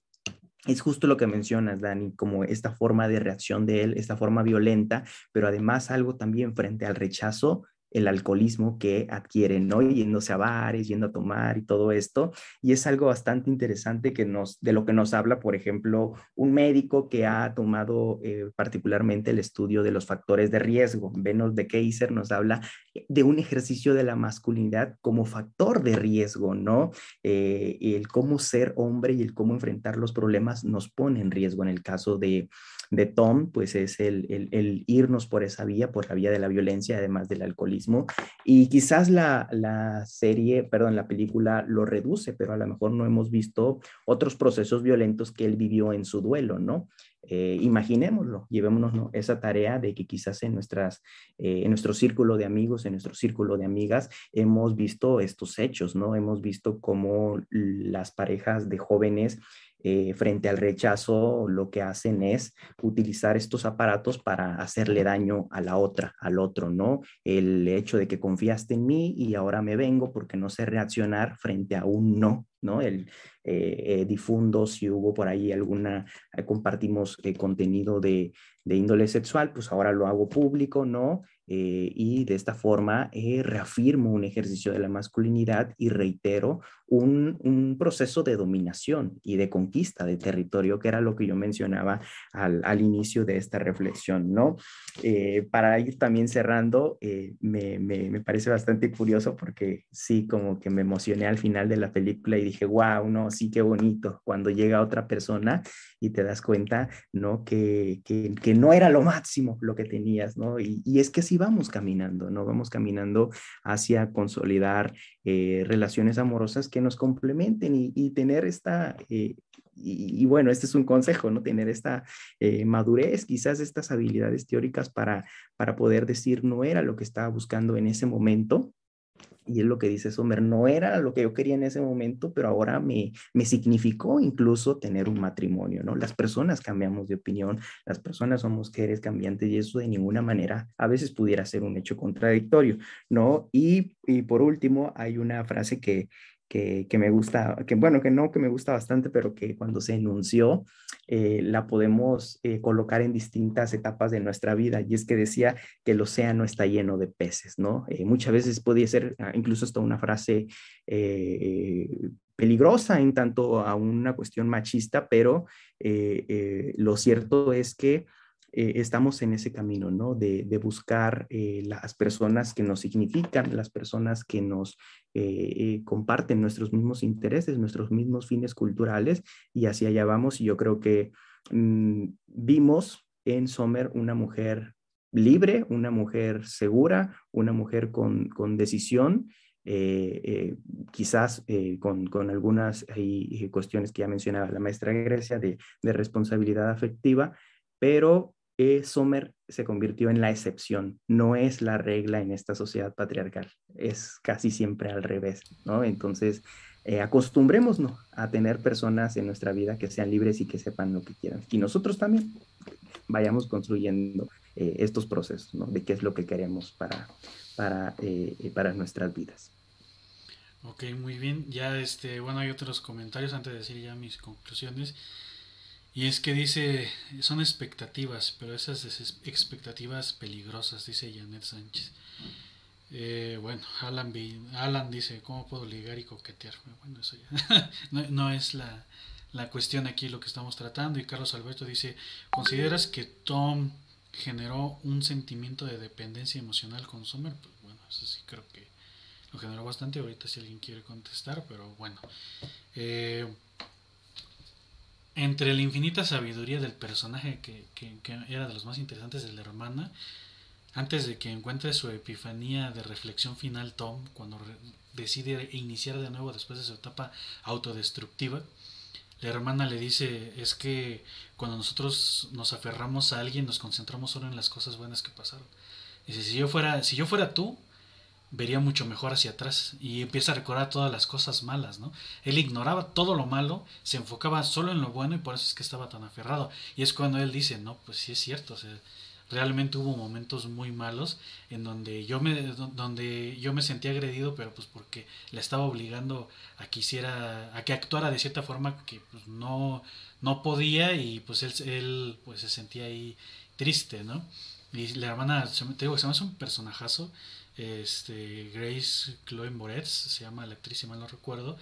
Es justo lo que mencionas, Dani, como esta forma de reacción de él, esta forma violenta, pero además algo también frente al rechazo el alcoholismo que adquieren, ¿no? Yéndose a bares, yendo a tomar y todo esto. Y es algo bastante interesante que nos, de lo que nos habla, por ejemplo, un médico que ha tomado eh, particularmente el estudio de los factores de riesgo. Venos de Kaiser nos habla de un ejercicio de la masculinidad como factor de riesgo, ¿no? Eh, el cómo ser hombre y el cómo enfrentar los problemas nos pone en riesgo. En el caso de, de Tom, pues es el, el, irnos por esa vía, por la vía de la violencia, además del alcoholismo y quizás la, la, serie, perdón, la película lo reduce, pero a lo mejor no hemos visto otros procesos violentos que él vivió en su duelo, ¿no? eh, imaginémoslo, llevémonos esa tarea de que quizás en, nuestras, eh, en nuestro círculo de amigos, en nuestro círculo de amigas, hemos visto estos hechos, ¿no? Hemos visto cómo las parejas de jóvenes eh, frente al rechazo lo que hacen es utilizar estos aparatos para hacerle daño a la otra, al otro, ¿no? El hecho de que confiaste en mí y ahora me vengo porque no sé reaccionar frente a un no, ¿no? El eh, difundo si hubo por ahí alguna, compartimos contenido de, de índole sexual, pues ahora lo hago público, ¿no? Eh, y de esta forma eh, reafirmo un ejercicio de la masculinidad y reitero un, un, proceso de dominación y de conquista de territorio, que era lo que yo mencionaba al, al inicio de esta reflexión, ¿no? Eh, para ir también cerrando, me, me, me, parece bastante curioso porque sí, como que me emocioné al final de la película y dije, wow, no, sí, qué bonito, cuando llega otra persona y te das cuenta, ¿no? Que, que, que no era lo máximo lo que tenías, ¿no? Y, y es que sí vamos caminando, ¿no? Vamos caminando hacia consolidar eh, relaciones amorosas que nos complementen y, tener esta, eh, y, bueno, este es un consejo, ¿no? Tener esta eh, madurez, quizás estas habilidades teóricas para, para poder decir, no era lo que estaba buscando en ese momento, y es lo que dice Sommer, no era lo que yo quería en ese momento, pero ahora me, me significó incluso tener un matrimonio, ¿no? Las personas cambiamos de opinión, las personas somos seres cambiantes y eso de ninguna manera a veces pudiera ser un hecho contradictorio, ¿no? Y, y por último, hay una frase que, que, me gusta, que bueno, que no, que me gusta bastante, pero que cuando se enunció eh, la podemos eh, colocar en distintas etapas de nuestra vida. Y es que decía que el océano está lleno de peces, ¿no? Eh, muchas veces podía ser ah, incluso hasta una frase peligrosa en tanto a una cuestión machista, pero lo cierto es que eh, estamos en ese camino, ¿no? De, buscar eh, las personas que nos significan, las personas que nos eh, comparten nuestros mismos intereses, nuestros mismos fines culturales, y hacia allá vamos. Y yo creo que mm, vimos en Sommer una mujer libre, una mujer segura, una mujer con, decisión. quizás con, algunas cuestiones que ya mencionaba la maestra Grecia de, de responsabilidad afectiva, pero eh, Sommer se convirtió en la excepción, no es la regla en esta sociedad patriarcal, es casi siempre al revés, ¿no? Entonces, eh, acostumbrémonos a tener personas en nuestra vida que sean libres y que sepan lo que quieran. Y nosotros también vayamos construyendo eh, estos procesos, ¿no? De qué es lo que queremos para, para, eh, para nuestras vidas. Ok, muy bien. Ya, este, bueno, hay otros comentarios antes de decir ya mis conclusiones. Y es que dice, son expectativas, pero esas expectativas peligrosas, dice Janet Sánchez. Eh, bueno, Alan, Alan dice, ¿cómo puedo ligar y coquetear? Bueno, eso ya *laughs* no, es la, la, cuestión aquí lo que estamos tratando. Y Carlos Alberto dice, ¿consideras que Tom generó un sentimiento de dependencia emocional con Summer? Pues bueno, eso sí creo que lo generó bastante. Ahorita si alguien quiere contestar, pero bueno. Eh, entre la infinita sabiduría del personaje que, era de los más interesantes de la hermana, antes de que encuentre su epifanía de reflexión final Tom, cuando decide iniciar de nuevo después de su etapa autodestructiva, la hermana le dice, es que cuando nosotros nos aferramos a alguien nos concentramos solo en las cosas buenas que pasaron. Dice, si yo fuera, si yo fuera tú, vería mucho mejor hacia atrás y empieza a recordar todas las cosas malas, ¿no? Él ignoraba todo lo malo, se enfocaba solo en lo bueno y por eso es que estaba tan aferrado. Y es cuando él dice, no, pues sí es cierto, realmente hubo momentos muy malos en donde yo me donde yo me sentí agredido, pero pues porque le estaba obligando a que hiciera a que actuara de cierta forma que pues no no podía y pues él, él pues se sentía ahí triste, ¿no? Y la hermana, te digo, se me hace un personajazo este, Grace Chloe Moretz, se llama la actriz, si mal no recuerdo.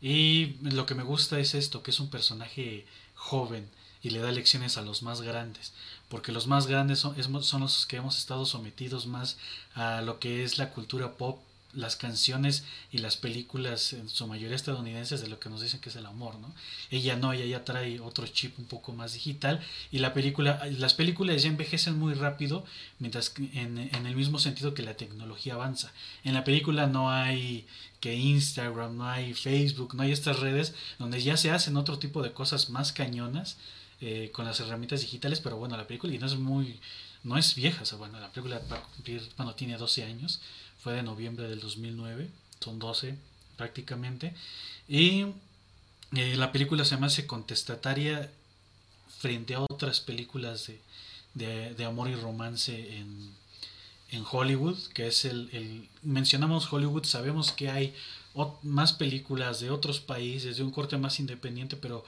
Y lo que me gusta es esto, que es un personaje joven y le da lecciones a los más grandes, porque los más grandes son, son los que hemos estado sometidos más a lo que es la cultura pop las canciones y las películas, en su mayoría estadounidenses, de lo que nos dicen que es el amor, ¿no? Ella no, ella ya trae otro chip un poco más digital y la película, las películas ya envejecen muy rápido, mientras que en, en el mismo sentido que la tecnología avanza. En la película no hay que Instagram, no hay Facebook, no hay estas redes donde ya se hacen otro tipo de cosas más cañonas eh, con las herramientas digitales, pero bueno, la película y no es muy, no es vieja, o sea, bueno, la película va a cumplir, bueno, tiene 12 años, de noviembre del 2009, son 12 prácticamente, y eh, la película se me hace contestataria frente a otras películas de, de, amor y romance en, en, Hollywood, que es el, mencionamos Hollywood, sabemos que hay más películas de otros países, de un corte más independiente, pero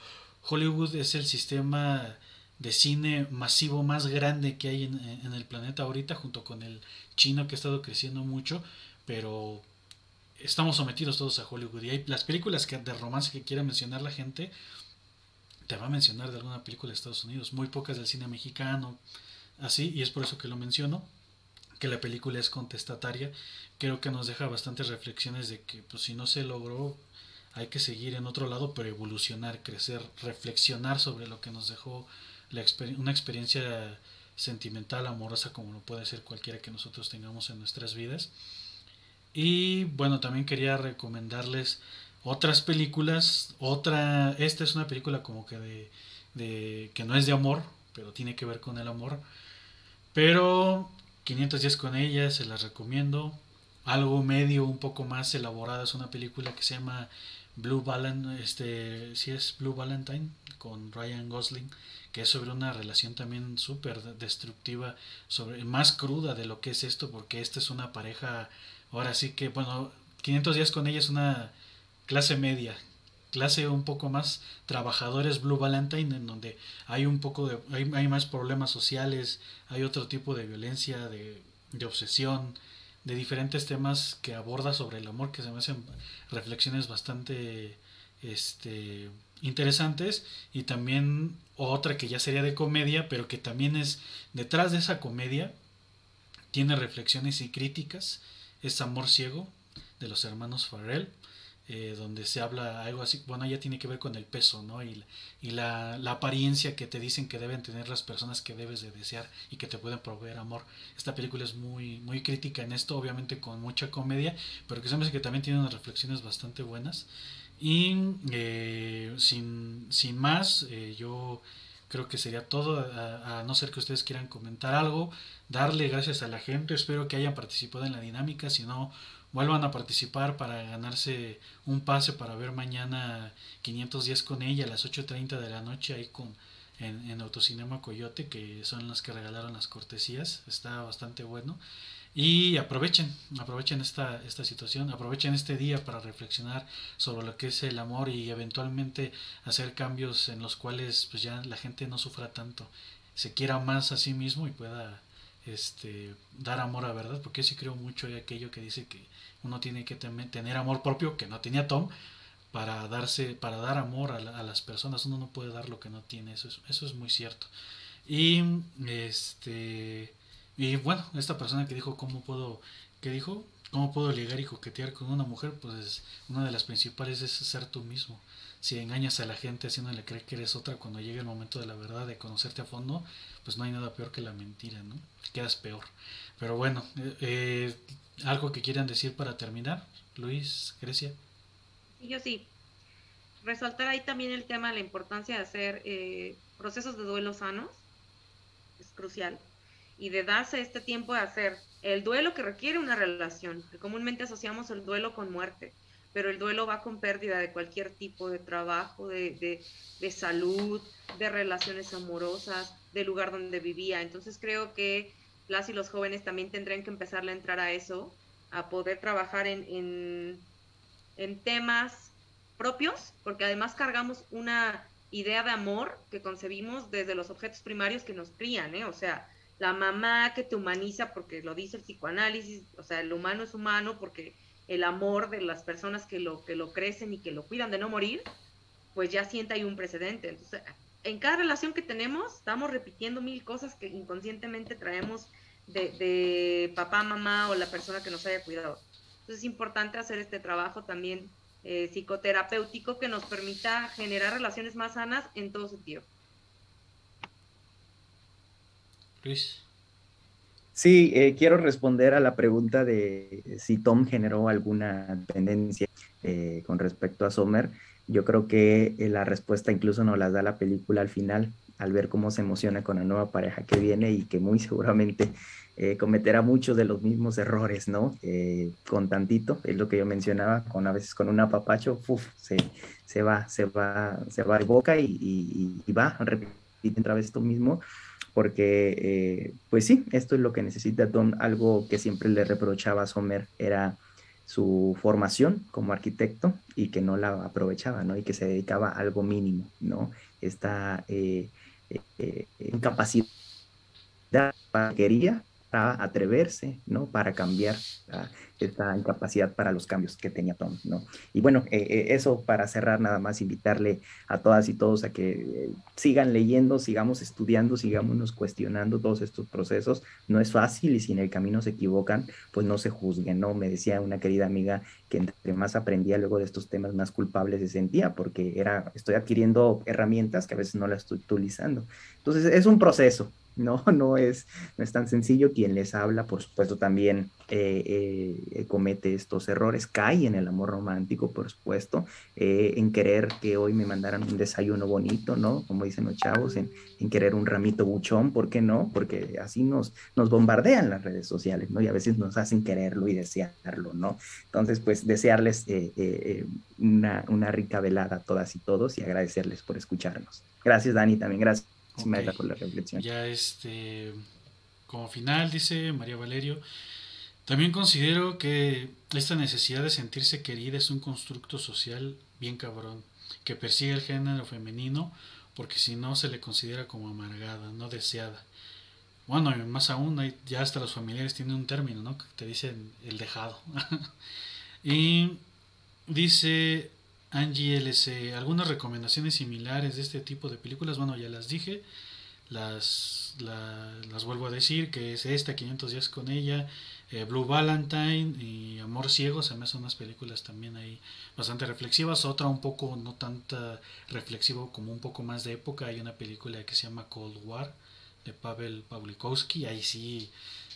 Hollywood es el sistema de cine masivo más grande que hay en, el planeta ahorita, junto con el chino que ha estado creciendo mucho, pero estamos sometidos todos a Hollywood. Y hay las películas que, de romance que quiera mencionar la gente, te va a mencionar de alguna película de Estados Unidos, muy pocas del cine mexicano, así, y es por eso que lo menciono, que la película es contestataria, creo que nos deja bastantes reflexiones de que pues si no se logró hay que seguir en otro lado, pero evolucionar, crecer, reflexionar sobre lo que nos dejó una experiencia sentimental, amorosa, como lo puede ser cualquiera que nosotros tengamos en nuestras vidas. Y bueno, también quería recomendarles otras películas. Otra, esta es una película como que de, que no es de amor, pero tiene que ver con el amor. Pero 510 con ella, se las recomiendo. Algo medio, un poco más elaborada, es una película que se llama Blue Valentine, este, sí es Blue Valentine, con Ryan Gosling, que es sobre una relación también súper destructiva, sobre, más cruda de lo que es esto, porque esta es una pareja, ahora sí que, bueno, 500 días con ella es una clase media, clase un poco más trabajadores Blue Valentine, en donde hay un poco de, hay, hay más problemas sociales, hay otro tipo de violencia, de, de obsesión, de diferentes temas que aborda sobre el amor, que se me hacen reflexiones bastante este, interesantes, y también otra que ya sería de comedia, pero que también es detrás de esa comedia, tiene reflexiones y críticas, es Amor Ciego, de los hermanos Farrell, eh, donde se habla algo así, bueno, ya tiene que ver con el peso, ¿no? Y, y la, la, apariencia que te dicen que deben tener las personas que debes de desear y que te pueden proveer amor. Esta película es muy, muy crítica en esto, obviamente con mucha comedia, pero que se que también tiene unas reflexiones bastante buenas. Y eh, sin, sin, más, eh, yo creo que sería todo, a, no ser que ustedes quieran comentar algo, darle gracias a la gente, espero que hayan participado en la dinámica, si no vuelvan a participar para ganarse un pase para ver mañana 510 con ella a las 8.30 de la noche ahí con en, en, Autocinema Coyote, que son las que regalaron las cortesías, está bastante bueno. Y aprovechen, aprovechen esta, esta situación, aprovechen este día para reflexionar sobre lo que es el amor y eventualmente hacer cambios en los cuales pues ya la gente no sufra tanto, se quiera más a sí mismo y pueda este, dar amor a verdad, porque yo sí creo mucho en aquello que dice que uno tiene que tener amor propio, que no tenía Tom, para darse, para dar amor a, las personas, uno no puede dar lo que no tiene, eso es, eso es muy cierto. Y este y bueno, esta persona que dijo cómo puedo, que dijo, cómo puedo ligar y coquetear con una mujer, pues una de las principales es ser tú mismo. Si engañas a la gente haciéndole creer que eres otra cuando llegue el momento de la verdad, de conocerte a fondo, pues no hay nada peor que la mentira, ¿no? Quedas peor. Pero bueno, eh, eh, algo que quieran decir para terminar, Luis, Grecia. Yo sí. Resaltar ahí también el tema de la importancia de hacer eh, procesos de duelo sanos, es crucial, y de darse este tiempo de hacer el duelo que requiere una relación, comúnmente asociamos el duelo con muerte, pero el duelo va con pérdida de cualquier tipo de trabajo, de, de, de salud, de relaciones amorosas, del lugar donde vivía. Entonces creo que las y los jóvenes también tendrían que empezar a entrar a eso, a poder trabajar en, en, en temas propios, porque además cargamos una idea de amor que concebimos desde los objetos primarios que nos crían, ¿eh? O sea, la mamá que te humaniza porque lo dice el psicoanálisis, o sea, el humano es humano porque el amor de las personas que lo, que lo crecen y que lo cuidan de no morir, pues ya sienta ahí un precedente. Entonces, en cada relación que tenemos, estamos repitiendo mil cosas que inconscientemente traemos de, papá, mamá o la persona que nos haya cuidado. Entonces es importante hacer este trabajo también eh, psicoterapéutico que nos permita generar relaciones más sanas en todo sentido. Sí, eh, quiero responder a la pregunta de si Tom generó alguna tendencia eh, con respecto a Sommer. Yo creo que eh, la respuesta incluso nos la da la película al final. al ver cómo se emociona con la nueva pareja que viene y que muy seguramente eh, cometerá muchos de los mismos errores, ¿no? Con tantito, es lo que yo mencionaba, con a veces con un apapacho, uf, se, se va, se va, se va de boca y, y, y va a repetir otra vez esto mismo, porque, eh, pues sí, esto es lo que necesita Tom, algo que siempre le reprochaba a Sommer era su formación como arquitecto y que no la aprovechaba, ¿no? Y que se dedicaba a algo mínimo, ¿no? Esta eh, eh, incapacidad quería atreverse, ¿no? Para cambiar esta incapacidad para los cambios que tenía Tom, ¿no? Y bueno, eh, eh, eso para cerrar nada más invitarle a todas y todos a que eh, sigan leyendo, sigamos estudiando, sigámonos cuestionando todos estos procesos. No es fácil y si en el camino se equivocan, pues no se juzguen, ¿no? Me decía una querida amiga que entre más aprendía luego de estos temas, más culpable se sentía porque era, estoy adquiriendo herramientas que a veces no las estoy utilizando. Entonces es un proceso, *laughs* no, no es, no es tan sencillo. Quien les habla, por supuesto, también eh, eh, comete estos errores, cae en el amor romántico, por supuesto, eh, en querer que hoy me mandaran un desayuno bonito, ¿no? Como dicen los chavos, en, en, querer un ramito buchón, ¿por qué no? Porque así nos, nos bombardean las redes sociales, ¿no? Y a veces nos hacen quererlo y desearlo, ¿no? Entonces, pues desearles una, una rica velada a todas y todos y agradecerles por escucharnos. Gracias, Dani, también gracias. Okay. por la reflexión. Ya este, como final, dice María Valerio, también considero que esta necesidad de sentirse querida es un constructo social bien cabrón, que persigue el género femenino porque si no se le considera como amargada, no deseada. Bueno, más aún, ya hasta los familiares tienen un término, ¿no? Que te dicen el dejado. *laughs* y dice Angie LC, algunas recomendaciones similares de este tipo de películas, bueno, ya las dije, las, las vuelvo a decir, que es esta, 500 días con ella, eh, Blue Valentine y Amor Ciego, se me hacen unas películas también ahí bastante reflexivas, otra un poco no tanta reflexivo como un poco más de época, hay una película que se llama Cold War de Pavel Pawlikowski, ahí sí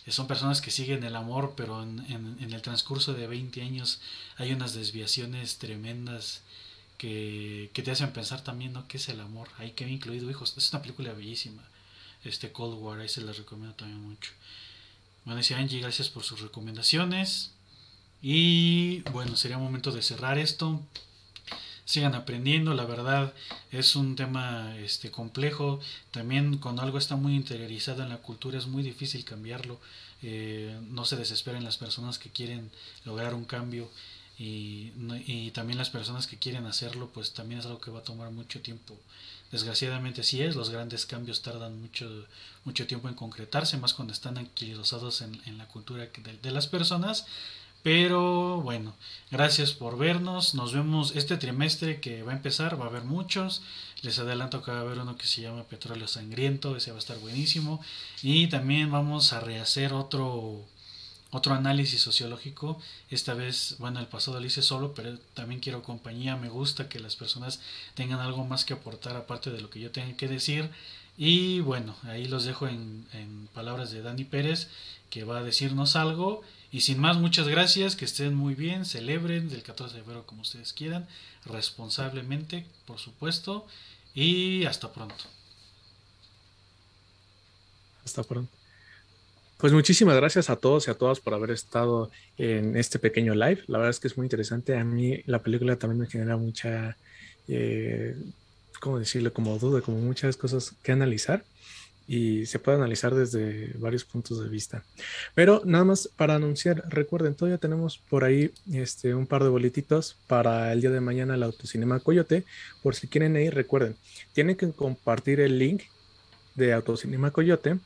son personas que siguen el amor, pero en, en, el transcurso de 20 años hay unas desviaciones tremendas que, te hacen pensar también, ¿no? ¿Qué es el amor? Ahí que incluido hijos. Es una película bellísima. Este Cold War, ahí se la recomiendo también mucho. Bueno, dice Angie, gracias por sus recomendaciones. Y bueno, sería momento de cerrar esto. Sigan aprendiendo, la verdad es un tema este, complejo. También cuando algo está muy interiorizado en la cultura es muy difícil cambiarlo. Eh, no se desesperen las personas que quieren lograr un cambio y, y, también las personas que quieren hacerlo, pues también es algo que va a tomar mucho tiempo. Desgraciadamente sí es, los grandes cambios tardan mucho, mucho tiempo en concretarse, más cuando están anquilosados en, en la cultura de, de, las personas. Pero bueno, gracias por vernos. Nos vemos este trimestre que va a empezar, va a haber muchos. Les adelanto que va a haber uno que se llama Petróleo Sangriento, ese va a estar buenísimo. Y también vamos a rehacer otro otro análisis sociológico. Esta vez, bueno, el pasado lo hice solo, pero también quiero compañía. Me gusta que las personas tengan algo más que aportar aparte de lo que yo tenga que decir. Y bueno, ahí los dejo en, en palabras de Dani Pérez, que va a decirnos algo. Y sin más, muchas gracias, que estén muy bien, celebren del 14 de febrero como ustedes quieran, responsablemente, por supuesto. Y hasta pronto. Hasta pronto. Pues muchísimas gracias a todos y a todas por haber estado en este pequeño live. La verdad es que es muy interesante. A mí la película también me genera mucha, eh, ¿cómo decirlo? Como duda, como muchas cosas que analizar y se puede analizar desde varios puntos de vista. Pero nada más para anunciar, recuerden, todavía tenemos por ahí este, un par de boletitos para el día de mañana el Autocinema Coyote. Por si quieren ir, recuerden, tienen que compartir el link de Autocinema Coyote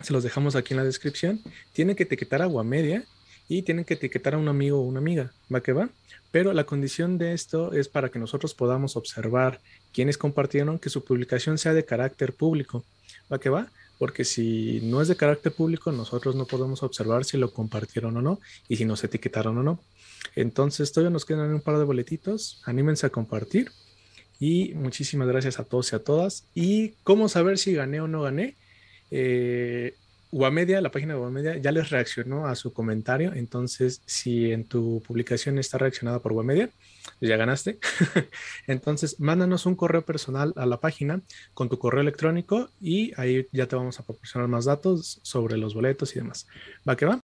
se los dejamos aquí en la descripción. Tienen que etiquetar agua media y tienen que etiquetar a un amigo o una amiga, va que va. Pero la condición de esto es para que nosotros podamos observar quienes compartieron que su publicación sea de carácter público, va que va. Porque si no es de carácter público, nosotros no podemos observar si lo compartieron o no y si nos etiquetaron o no. Entonces, todavía nos quedan un par de boletitos. Anímense a compartir. Y muchísimas gracias a todos y a todas. ¿Y cómo saber si gané o no gané? Eh, Guamedia, la página de Guamedia, ya les reaccionó a su comentario. Entonces, si en tu publicación está reaccionada por Guamedia, ya ganaste. *laughs* Entonces, mándanos un correo personal a la página con tu correo electrónico y ahí ya te vamos a proporcionar más datos sobre los boletos y demás. ¿Va que va?